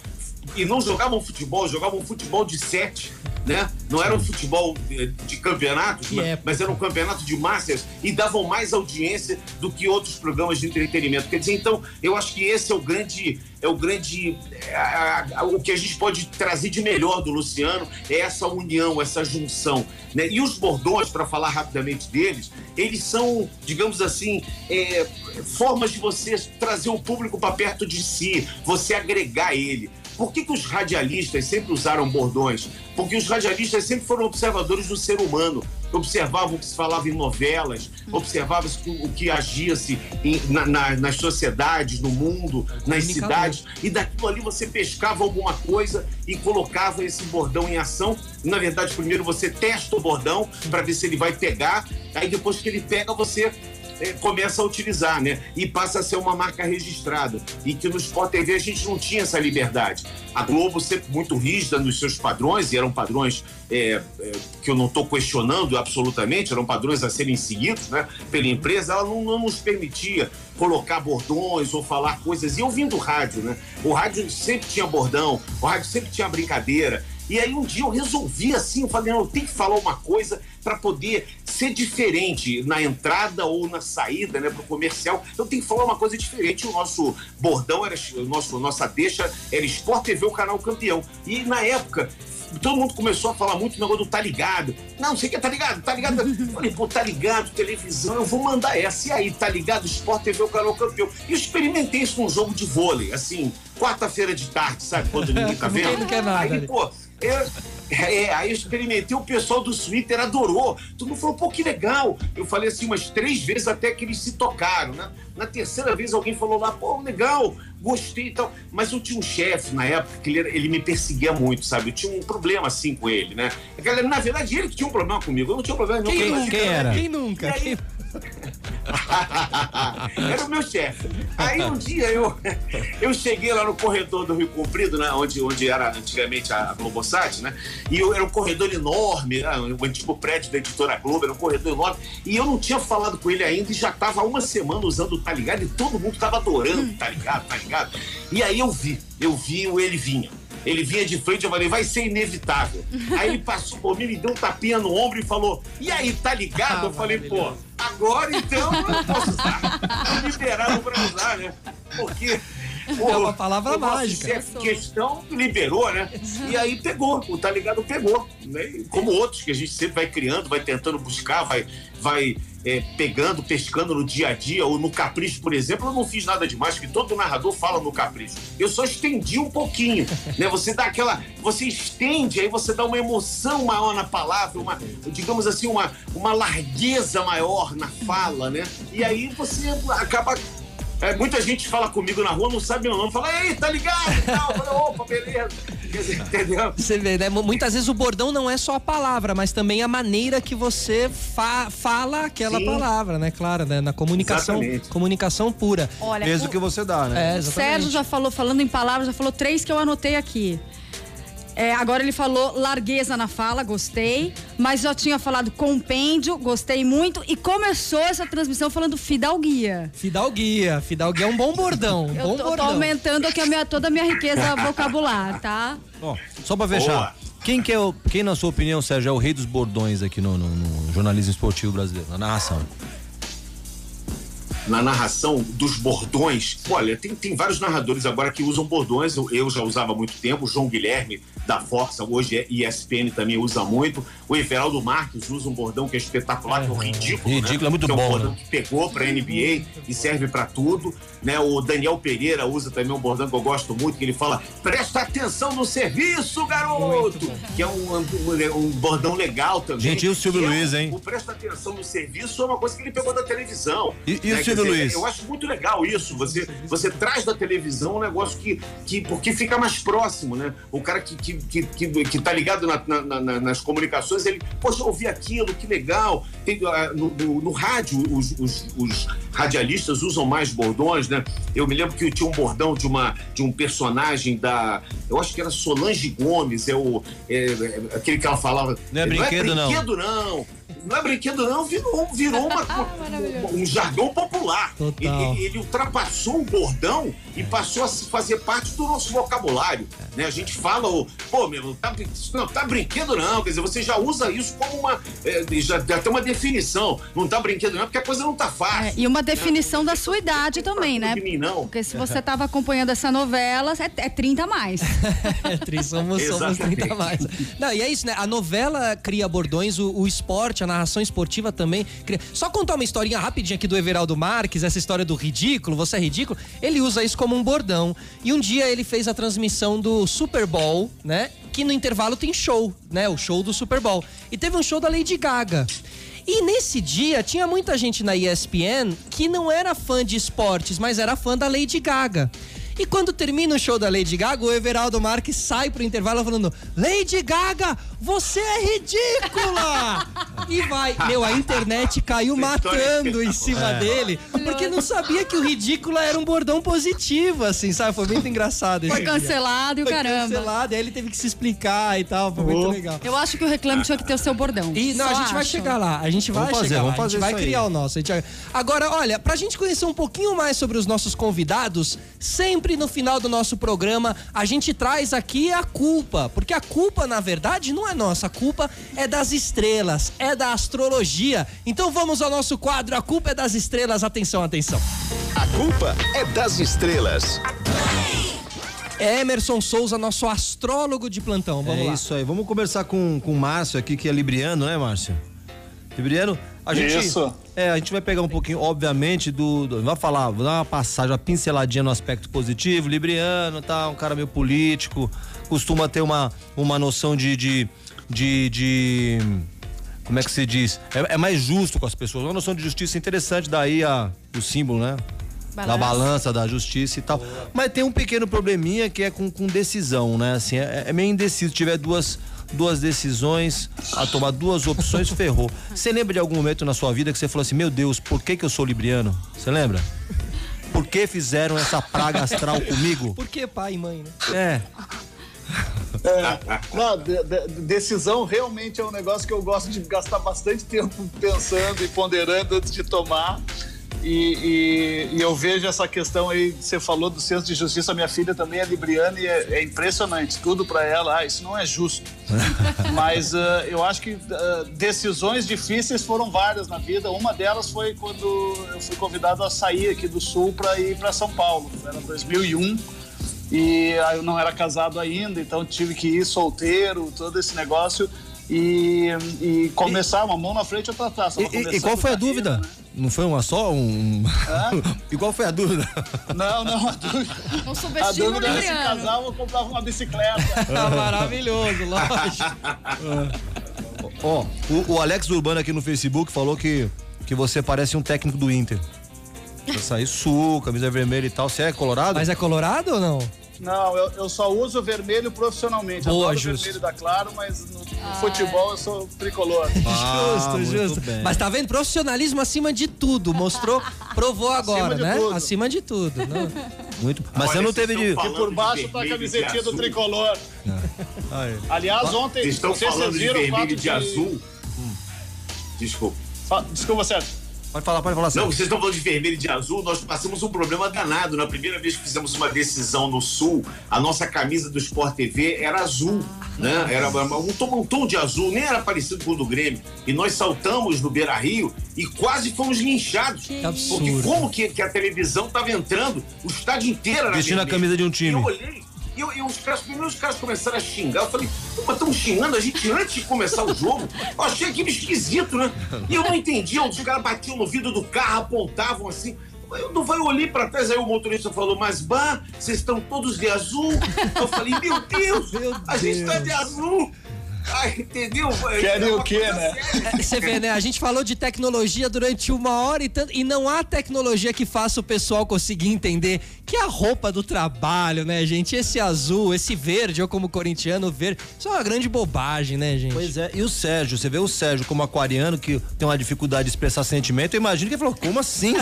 e não jogavam futebol, jogavam futebol de sete né? Não era um futebol de, de campeonatos, mas, mas, era um campeonato de masters e davam mais audiência do que outros programas de entretenimento. Quer dizer, então, eu acho que esse é o grande, é o grande, é, a, a, o que a gente pode trazer de melhor do Luciano é essa união, essa junção, né? E os bordões, para falar rapidamente deles, eles são, digamos assim, é, formas de você trazer o público para perto de si, você agregar ele. Por que, que os radialistas sempre usaram bordões? Porque os radialistas sempre foram observadores do ser humano, observavam o que se falava em novelas, observavam o que agia-se na, na, nas sociedades, no mundo, nas cidades, e daquilo ali você pescava alguma coisa e colocava esse bordão em ação. Na verdade, primeiro você testa o bordão para ver se ele vai pegar, aí depois que ele pega, você é, começa a utilizar, né? E passa a ser uma marca registrada. E que no Sport TV a gente não tinha essa liberdade. A Globo sempre muito rígida nos seus padrões, e eram padrões é, é, que eu não estou questionando absolutamente, eram padrões a serem seguidos né, pela empresa, ela não, não, nos permitia colocar bordões ou falar coisas. E eu vim do rádio, né? O rádio sempre tinha bordão, o rádio sempre tinha brincadeira. E aí um dia eu resolvi assim, eu falei, não, eu tenho que falar uma coisa para poder ser diferente na entrada ou na saída, né, para o comercial. Eu tenho que falar uma coisa diferente. O nosso bordão era, o nosso, nossa deixa era Sport TV, o canal campeão. E na época todo mundo começou a falar muito do negócio do tá ligado. Não, você quer tá ligado? Tá ligado? Eu falei, pô, tá ligado, televisão, eu vou mandar essa. E aí, tá ligado? Sport TV, o canal campeão. E eu experimentei isso com um jogo de vôlei, assim, quarta-feira de tarde, sabe? Quando ninguém tá vendo. Não quer nada. Aí, pô, é, é, aí eu experimentei, o pessoal do Twitter adorou. Todo mundo falou, pô, que legal. Eu falei assim umas três vezes até que eles se tocaram, né? Na terceira vez alguém falou lá, pô, legal, gostei e tal. Mas eu tinha um chefe na época que ele, ele, me perseguia muito, sabe? Eu tinha um problema assim com ele, né? Na verdade, ele que tinha um problema comigo. Eu não tinha problema nenhum. Quem, nunca? Quem era? Quem nunca? Quem... Era o meu chefe. Aí um dia eu, eu cheguei lá no corredor do Rio Comprido, né, onde, onde era antigamente a Globosat, né? E eu, era um corredor enorme, né, o antigo prédio da editora Globo, era um corredor enorme. E eu não tinha falado com ele ainda e já tava há uma semana usando o Tá Ligado e todo mundo tava adorando Tá Ligado, Tá Ligado. E aí eu vi, eu vi o Ele Vinha. Ele vinha de frente, eu falei, vai ser inevitável. Aí ele passou por mim, me deu um tapinha no ombro e falou, e aí, tá ligado? eu falei, pô, agora então eu posso usar. Me liberaram pra usar, né? Porque Pô, é uma palavra mágica. questão liberou, né? E aí pegou, o tá ligado pegou. Né? Como outros que a gente sempre vai criando, vai tentando buscar, vai, vai é, pegando, pescando no dia a dia, ou no capricho, por exemplo, eu não fiz nada demais, que todo narrador fala no capricho. Eu só estendi um pouquinho, né? Você dá aquela. Você estende, aí você dá uma emoção maior na palavra, uma, digamos assim, uma, uma largueza maior na fala, né? E aí você acaba é, muita gente fala comigo na rua, não sabe meu nome, fala, ei, tá ligado? Tal. Fala, opa, beleza. Entendeu? Você vê, né? Muitas vezes o bordão não é só a palavra, mas também a maneira que você fa fala aquela Sim. palavra, né? Claro, né? Na comunicação, comunicação pura. Olha, Mesmo o... que você dá, né? É, Sérgio já falou, falando em palavras, já falou três que eu anotei aqui. É, agora ele falou largueza na fala, gostei. Mas já tinha falado compêndio, gostei muito. E começou essa transmissão falando fidalguia. Fidalguia. Fidalguia é um bom bordão. Eu bom tô, bordão. tô aumentando aqui a minha, toda a minha riqueza vocabular, tá? Ó, só pra fechar. Boa. Quem, que é o, quem, na sua opinião, Sérgio, é o rei dos bordões aqui no, no, no jornalismo esportivo brasileiro, na narração? Na narração dos bordões. Olha, tem, tem vários narradores agora que usam bordões. Eu, eu já usava há muito tempo. O João Guilherme da Força, hoje é ESPN também usa muito. O Everaldo Marques usa um bordão que é espetacular, que é o ridículo. Ridículo, né? é muito que bom. É um bordão né? que pegou pra NBA e serve para tudo. Né? O Daniel Pereira usa também um bordão que eu gosto muito, que ele fala: presta atenção no serviço, garoto! Que é um, um, um, bordão legal também. Gente, e o Silvio é Luiz, hein? O presta atenção no serviço é uma coisa que ele pegou da televisão. E, e, né? o, Querido dizer, Luiz. Eu acho muito legal isso. Você, você traz da televisão um negócio que, que. Porque fica mais próximo, né? O cara que, que, que, que, que tá ligado na- na- na- nas comunicações, ele, poxa, eu ouvi aquilo, que legal. Tem, ah, no, no- no rádio, os, os- os radialistas usam mais bordões, né? Eu me lembro que tinha um bordão de, uma, de um personagem da. Eu acho que era Solange Gomes, é o. é- é aquele que ela falava. Não é brinquedo, não." brinquedo, não. Não é brinquedo, não. Virou, virou uma- uma- um jargão popular. Ele, ele ultrapassou o bordão e passou a se fazer parte do nosso vocabulário. Né? A gente fala, o, pô, meu, tá, não tá brinquedo, não. Quer dizer, você já usa isso como uma. é, já, já tem uma definição. Não tá brinquedo, não, porque a coisa não tá fácil. É, e uma definição da sua idade também, né? De mim, não. Porque se você estava acompanhando essa novela, é, é 30 a mais. É, somos, somos Exatamente. 30 a mais. Não, e é isso, né? A novela cria bordões, o, o esporte, a narração esportiva também. Só contar uma historinha rapidinha aqui do Everaldo Marques, essa história do ridículo, você é ridículo. Ele usa isso como um bordão. E um dia ele fez a transmissão do Super Bowl, né? Que no intervalo tem show, né? O show do Super Bowl. E teve um show da Lady Gaga. E nesse dia tinha muita gente na ESPN que não era fã de esportes, mas era fã da Lady Gaga. E quando termina o show da Lady Gaga, o Everaldo Marques sai pro intervalo falando: Lady Gaga, você é ridícula! e vai. Meu, a internet caiu é matando em cima espetacular. dele, porque não sabia que o ridícula era um bordão positivo, assim, sabe? Foi muito engraçado esse Foi dia. cancelado e o Foi caramba. cancelado, e aí ele teve que se explicar e tal, foi muito legal. Eu acho que o reclame tinha que ter o seu bordão. E não, Só a gente vai acho. chegar lá. A gente vai Vamos fazer, chegar vamos lá. a gente fazer vai isso aí. criar o nosso. a gente vai- Agora, olha, pra gente conhecer um pouquinho mais sobre os nossos convidados, sempre no final do nosso programa, a gente traz aqui a culpa. Porque a culpa, na verdade, não é nossa. A culpa é das estrelas, é da astrologia. Então vamos ao nosso quadro. A culpa é das estrelas. Atenção, atenção. A culpa é das estrelas. Emerson Souza, nosso astrólogo de plantão. Vamos é lá. isso aí. Vamos conversar com, com o Márcio aqui, que é libriano, né, Márcio? Libriano, a gente. Isso. É, a gente vai pegar um pouquinho, obviamente, do. do vai falar, vou dar uma passagem, uma pinceladinha no aspecto positivo. Libriano, tá? Um cara meio político, costuma ter uma, uma noção de. de, de, de- como é que se diz? É, é mais justo com as pessoas. Uma noção de justiça interessante, daí a, o símbolo, né? Da Balança. balança, da justiça e tal. Mas tem um pequeno probleminha que é com, com decisão, né? Assim, é, é meio indeciso. Se tiver duas, duas decisões, a tomar duas opções, ferrou. Você lembra de algum momento na sua vida que você falou assim: Meu Deus, por que, que eu sou libriano? Você lembra? Por que fizeram essa praga astral comigo? Por que pai e mãe, né? É. Não, de- de- decisão realmente é um negócio que eu gosto de gastar bastante tempo pensando e ponderando antes de tomar. E, e- e eu vejo essa questão aí, você falou do senso de justiça, minha filha também é libriana e é, é impressionante, tudo para ela, ah, isso não é justo. Mas ah, eu acho que ah, decisões difíceis foram várias na vida. Uma delas foi quando eu fui convidado a sair aqui do Sul para ir para São Paulo, era 2001. E aí eu não era casado ainda, então tive que ir solteiro, todo esse negócio. E, e começar uma mão na frente e outra atrás. E, e- qual foi a carreira, dúvida? né? Não foi uma só? Um... e qual foi a dúvida? Não, não, a dúvida, Não a subestima o dúvida era se casava ou comprava uma bicicleta. Tá maravilhoso, lógico. Ó, o, o Alex Urbano aqui no Facebook falou que, que você parece um técnico do Inter. Sair sul, camisa vermelha e tal. Você é colorado? Mas é colorado ou não? Não, eu, eu só uso vermelho profissionalmente. Boa, Adoro justo. vermelho da Claro, mas no, no futebol eu sou tricolor. Ah, justo, muito justo. bem. Mas tá vendo? Profissionalismo acima de tudo. Mostrou, provou agora, de né? tudo. Acima de tudo. Não. Muito. Mas Olha, você não vocês teve de. E por baixo de tá a de camisetinha do tricolor. Aí. Aliás, ontem, Vocês estão se falando vocês de viram o fato vermelho e de azul. Desculpa. Fa- Desculpa, Sérgio. Pode falar, pode falar. Não, vocês estão falando de vermelho e de azul, nós passamos um problema danado. Na primeira vez que fizemos uma decisão no Sul, a nossa camisa do Sport TV era azul, né? Era um tom, um tom de azul, nem era parecido com o do Grêmio. E nós saltamos no Beira Rio e quase fomos linchados. Que Porque absurdo. como que, que a televisão estava entrando, o estádio inteiro era Vestindo a vermelho. camisa de um time. Eu olhei. E, eu- e os caras, primeiro os caras começaram a xingar. Eu falei, pô, mas estão xingando a gente antes de começar o jogo? Eu achei aquilo esquisito, né? E eu não entendia. Os caras batiam no vidro do carro, apontavam assim. Eu não vai olhar pra trás, aí o motorista falou, mas bah, vocês estão todos de azul. Eu falei, meu Deus, Meu a gente tá Deus. de azul. Ah, entendeu? Querem o quê, né? É, Você vê, né? A gente falou de tecnologia durante uma hora e tanto, e não há tecnologia que faça o pessoal conseguir entender que a roupa do trabalho, né, gente? Esse azul, esse verde, eu como corintiano, verde, isso é uma grande bobagem, né, gente? Pois é, e o Sérgio, você vê o Sérgio como aquariano que tem uma dificuldade de expressar sentimento, eu imagino que ele falou, como assim?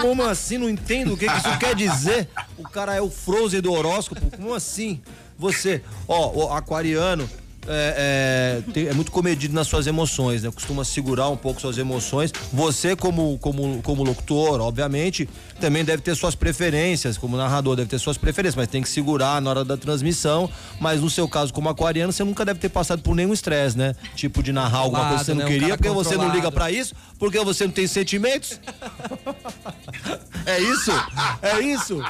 como assim? Não entendo o que, que isso quer dizer. O cara é o Frozen do horóscopo, como assim? Você, ó, o aquariano é, é, é muito comedido nas suas emoções, né? Costuma segurar um pouco suas emoções. Você, como, como, como locutor, obviamente, também deve ter suas preferências, como narrador, deve ter suas preferências, mas tem que segurar na hora da transmissão. Mas no seu caso, como aquariano, você nunca deve ter passado por nenhum estresse, né? Tipo de narrar alguma coisa que você não né? Um queria, cara porque você não liga pra isso, porque você não tem sentimentos. é isso? É isso?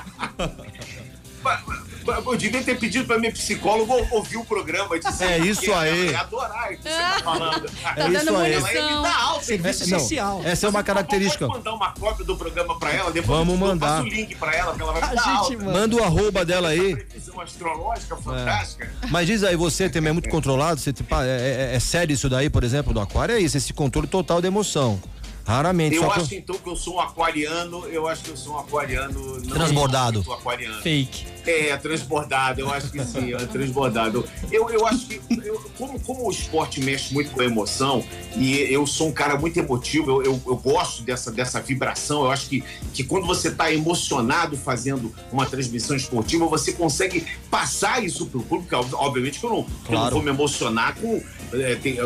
Eu devia ter pedido pra minha psicóloga ouvir o programa. e dizer É que isso ela aí. ia adorar isso que você tá falando. É isso aí. Ela ia me dar alta. Serviço É, não, social. essa é uma característica. Pode mandar uma cópia do programa pra ela, depois Vamos eu mandar. o link pra ela, que ela vai me A dar gente alta. manda. Manda o arroba dela aí. Previsão astrológica fantástica. Mas diz aí, você também é muito controlado? Você, tipo, ah, é, é- é sério isso daí, por exemplo, do aquário? É isso, esse controle total da emoção. Raramente. Eu só que- acho então que eu sou um aquariano, eu acho que eu sou um aquariano. não Transbordado. aquariano. Fake. É, transbordado, eu acho que sim, é transbordado. Eu, eu acho que, eu- como, como o esporte mexe muito com a emoção, e eu sou um cara muito emotivo, eu, eu, eu gosto dessa, dessa vibração, eu acho que, que quando você está emocionado fazendo uma transmissão esportiva, você consegue passar isso para o público. Ob- Obviamente que eu não, que eu não Claro. vou me emocionar com. é, tem-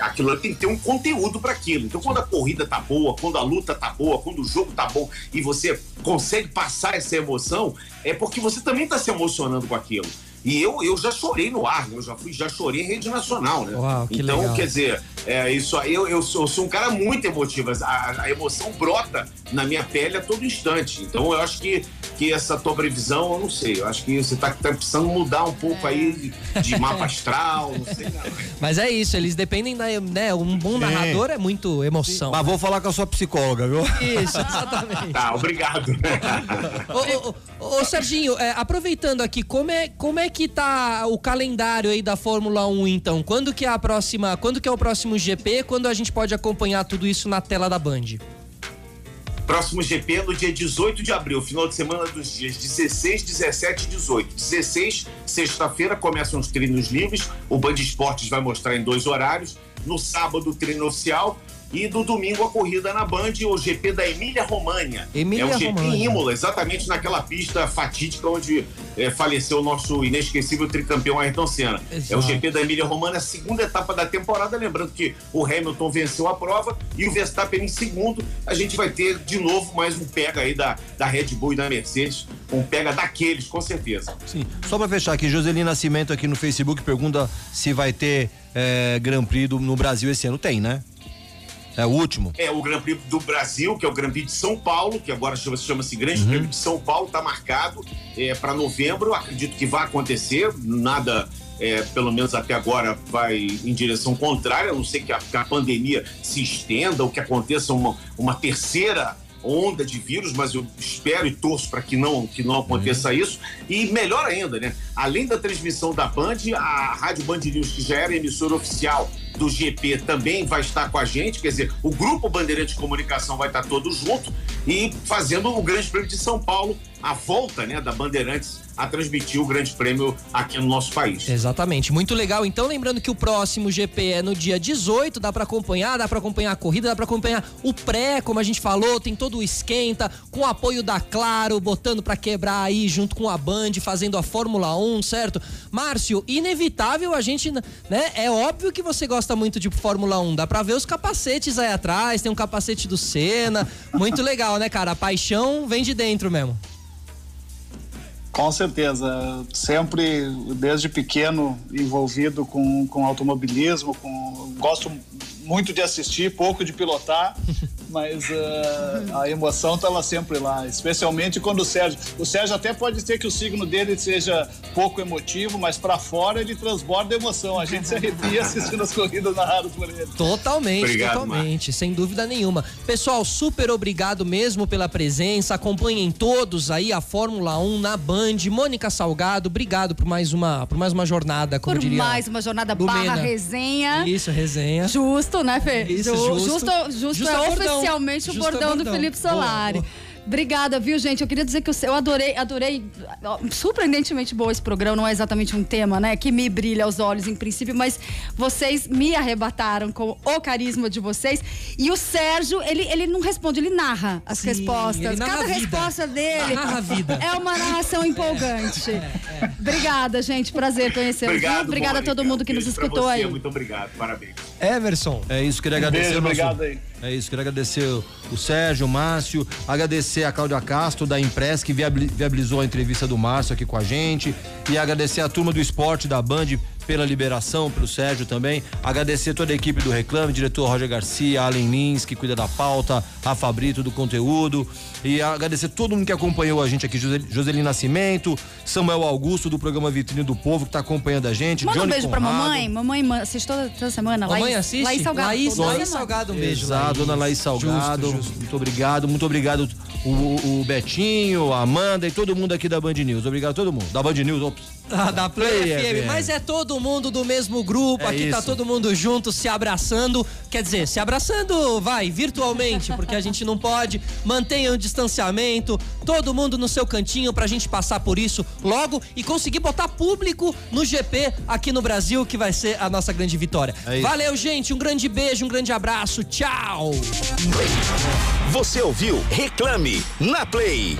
aquilo tem que ter um conteúdo para aquilo. Então, quando a corrida tá boa, quando a luta tá boa, quando o jogo tá bom e você consegue passar essa emoção, é porque você também tá se emocionando com aquilo. E eu, eu já chorei no ar, eu já fui, já chorei em rede nacional, né? Uau, que então, legal. quer dizer, é, isso aí, eu, eu, sou, eu sou um cara muito emotivo. A, a emoção brota na minha pele a todo instante. Então, eu acho que, essa tua previsão, eu não sei, eu acho que você tá, tá precisando mudar um pouco aí de, de mapa astral, não sei não. Mas é isso, eles dependem da, né, um bom narrador é muito emoção. Mas vou falar com a sua psicóloga, viu? Isso, exatamente. Tá, obrigado. Ô, ô, ô, ô, Serginho, é, aproveitando aqui, como é, como é que tá o calendário aí da Fórmula 1, então? Quando que é a próxima, quando que é o próximo GP? Quando a gente pode acompanhar tudo isso na tela da Band? Próximo GP no dia 18 de abril, final de semana dos dias 16, 17 e 18. 16, sexta-feira, começam os treinos livres. O Band Esportes vai mostrar em dois horários. No sábado, treino oficial. E no domingo, a corrida na Band, o GP da Emília Romagna. é o GP Imola, exatamente naquela pista fatídica onde eh, faleceu o nosso inesquecível tricampeão Ayrton Senna. É o Exato. GP da Emília Romana, a segunda etapa da temporada. Lembrando que o Hamilton venceu a prova e o Verstappen em segundo. A gente vai ter de novo mais um pega aí da, da Red Bull e da Mercedes. Um pega daqueles, com certeza. Sim. Só pra fechar aqui, Joselina Nascimento aqui no Facebook pergunta se vai ter é, Grand Prix do- no Brasil esse ano. Tem, né? É o último. É o Grand Prix do Brasil, que é o Grand Prix de São Paulo, que agora chama- chama-se Grande Uhum. Prêmio de São Paulo, está marcado é, para novembro. Acredito que vai acontecer. Nada, é, pelo menos até agora, vai em direção contrária, a não ser que a, que a pandemia se estenda ou que aconteça uma, uma terceira onda de vírus, mas eu espero e torço para que não, que não aconteça isso. E melhor ainda, né? Além da transmissão da Band, a Rádio Band News, que já era emissora oficial do GP, também vai estar com a gente. Quer dizer, o Grupo Bandeirante de Comunicação vai estar todo junto e fazendo o Grande Prêmio de São Paulo, a volta né, da Bandeirantes a transmitir o Grande Prêmio aqui no nosso país. Exatamente, muito legal. Então, lembrando que o próximo GP é no dia 18, dá pra acompanhar, dá pra acompanhar a corrida, dá pra acompanhar o pré, como a gente falou, tem todo o esquenta, com o apoio da Claro, botando pra quebrar aí junto com a Band, fazendo a Fórmula 1, certo? Márcio, inevitável a gente, né? É óbvio que você gosta muito de Fórmula 1, dá pra ver os capacetes aí atrás, tem um capacete do Senna, muito legal, né, cara? A paixão vem de dentro mesmo. Com certeza. Sempre, desde pequeno, envolvido com, com automobilismo, com, gosto muito de assistir, pouco de pilotar, mas uh, a emoção estava sempre lá, especialmente quando o Sérgio. O Sérgio até pode ser que o signo dele seja pouco emotivo, mas para fora ele transborda emoção. A gente se arrepia assistindo as corridas narradas por ele. Totalmente, obrigado, totalmente, Mar. sem dúvida nenhuma. Pessoal, super obrigado mesmo pela presença. Acompanhem todos aí a Fórmula 1 na Band. Mônica Salgado, obrigado por mais uma, por mais uma jornada, como por diria. Por mais uma jornada Lumena. barra resenha. Isso, resenha. Justo, né, Fê? Isso, justo. Justo, justo, justo é, oficialmente o bordão, bordão, do Felipe Solari. Boa, boa. Obrigada, viu, gente? Eu queria dizer que eu adorei, adorei, surpreendentemente bom esse programa. Não é exatamente um tema, né, que me brilha aos olhos em princípio, mas vocês me arrebataram com o carisma de vocês. E o Sérgio, ele, ele não responde, ele narra as Sim, respostas. Narra Cada resposta dele é uma narração empolgante. É, é, é. Obrigada, gente. Prazer conhecer Obrigado, Obrigada a todo mundo que nos escutou você, aí. Muito obrigado, parabéns. Emerson. É isso, queria agradecer. Beijo, nosso... obrigado aí. É isso, queria agradecer o Sérgio, o Márcio, agradecer a Cláudia Castro da Impress que viabilizou a entrevista do Márcio aqui com a gente e agradecer a turma do esporte da Band pela liberação, pro Sérgio também. Agradecer toda a equipe do Reclame, diretor Roger Garcia, Allen Lins, que cuida da pauta, a Fabrito do conteúdo. E agradecer todo mundo que acompanhou a gente aqui, Joseli Nascimento, Samuel Augusto do programa Vitrine do Povo, que está acompanhando a gente. Manda Johnny um beijo Conrado. pra mamãe. Mamãe assiste toda, toda semana. Mamãe Laís, assiste? Laís Salgado. Laís, Laís Salgado, um beijo. Exato, Laís. dona Laís Salgado. Justo, justo. Muito obrigado, muito obrigado o, o, Betinho, a Amanda e todo mundo aqui da Band News. Obrigado a todo mundo. Da Band News, ops. Ah, da Play, FM. Mas é todo mundo do mesmo grupo. É aqui tá isso. todo mundo junto, se abraçando. Quer dizer, se abraçando, vai, virtualmente, porque a gente não pode. Mantenha o distanciamento. Todo mundo no seu cantinho pra gente passar por isso logo e conseguir botar público no GP aqui no Brasil, que vai ser a nossa grande vitória. É. Valeu, gente. Um grande beijo, um grande abraço. Tchau. Você ouviu Reclame na Play.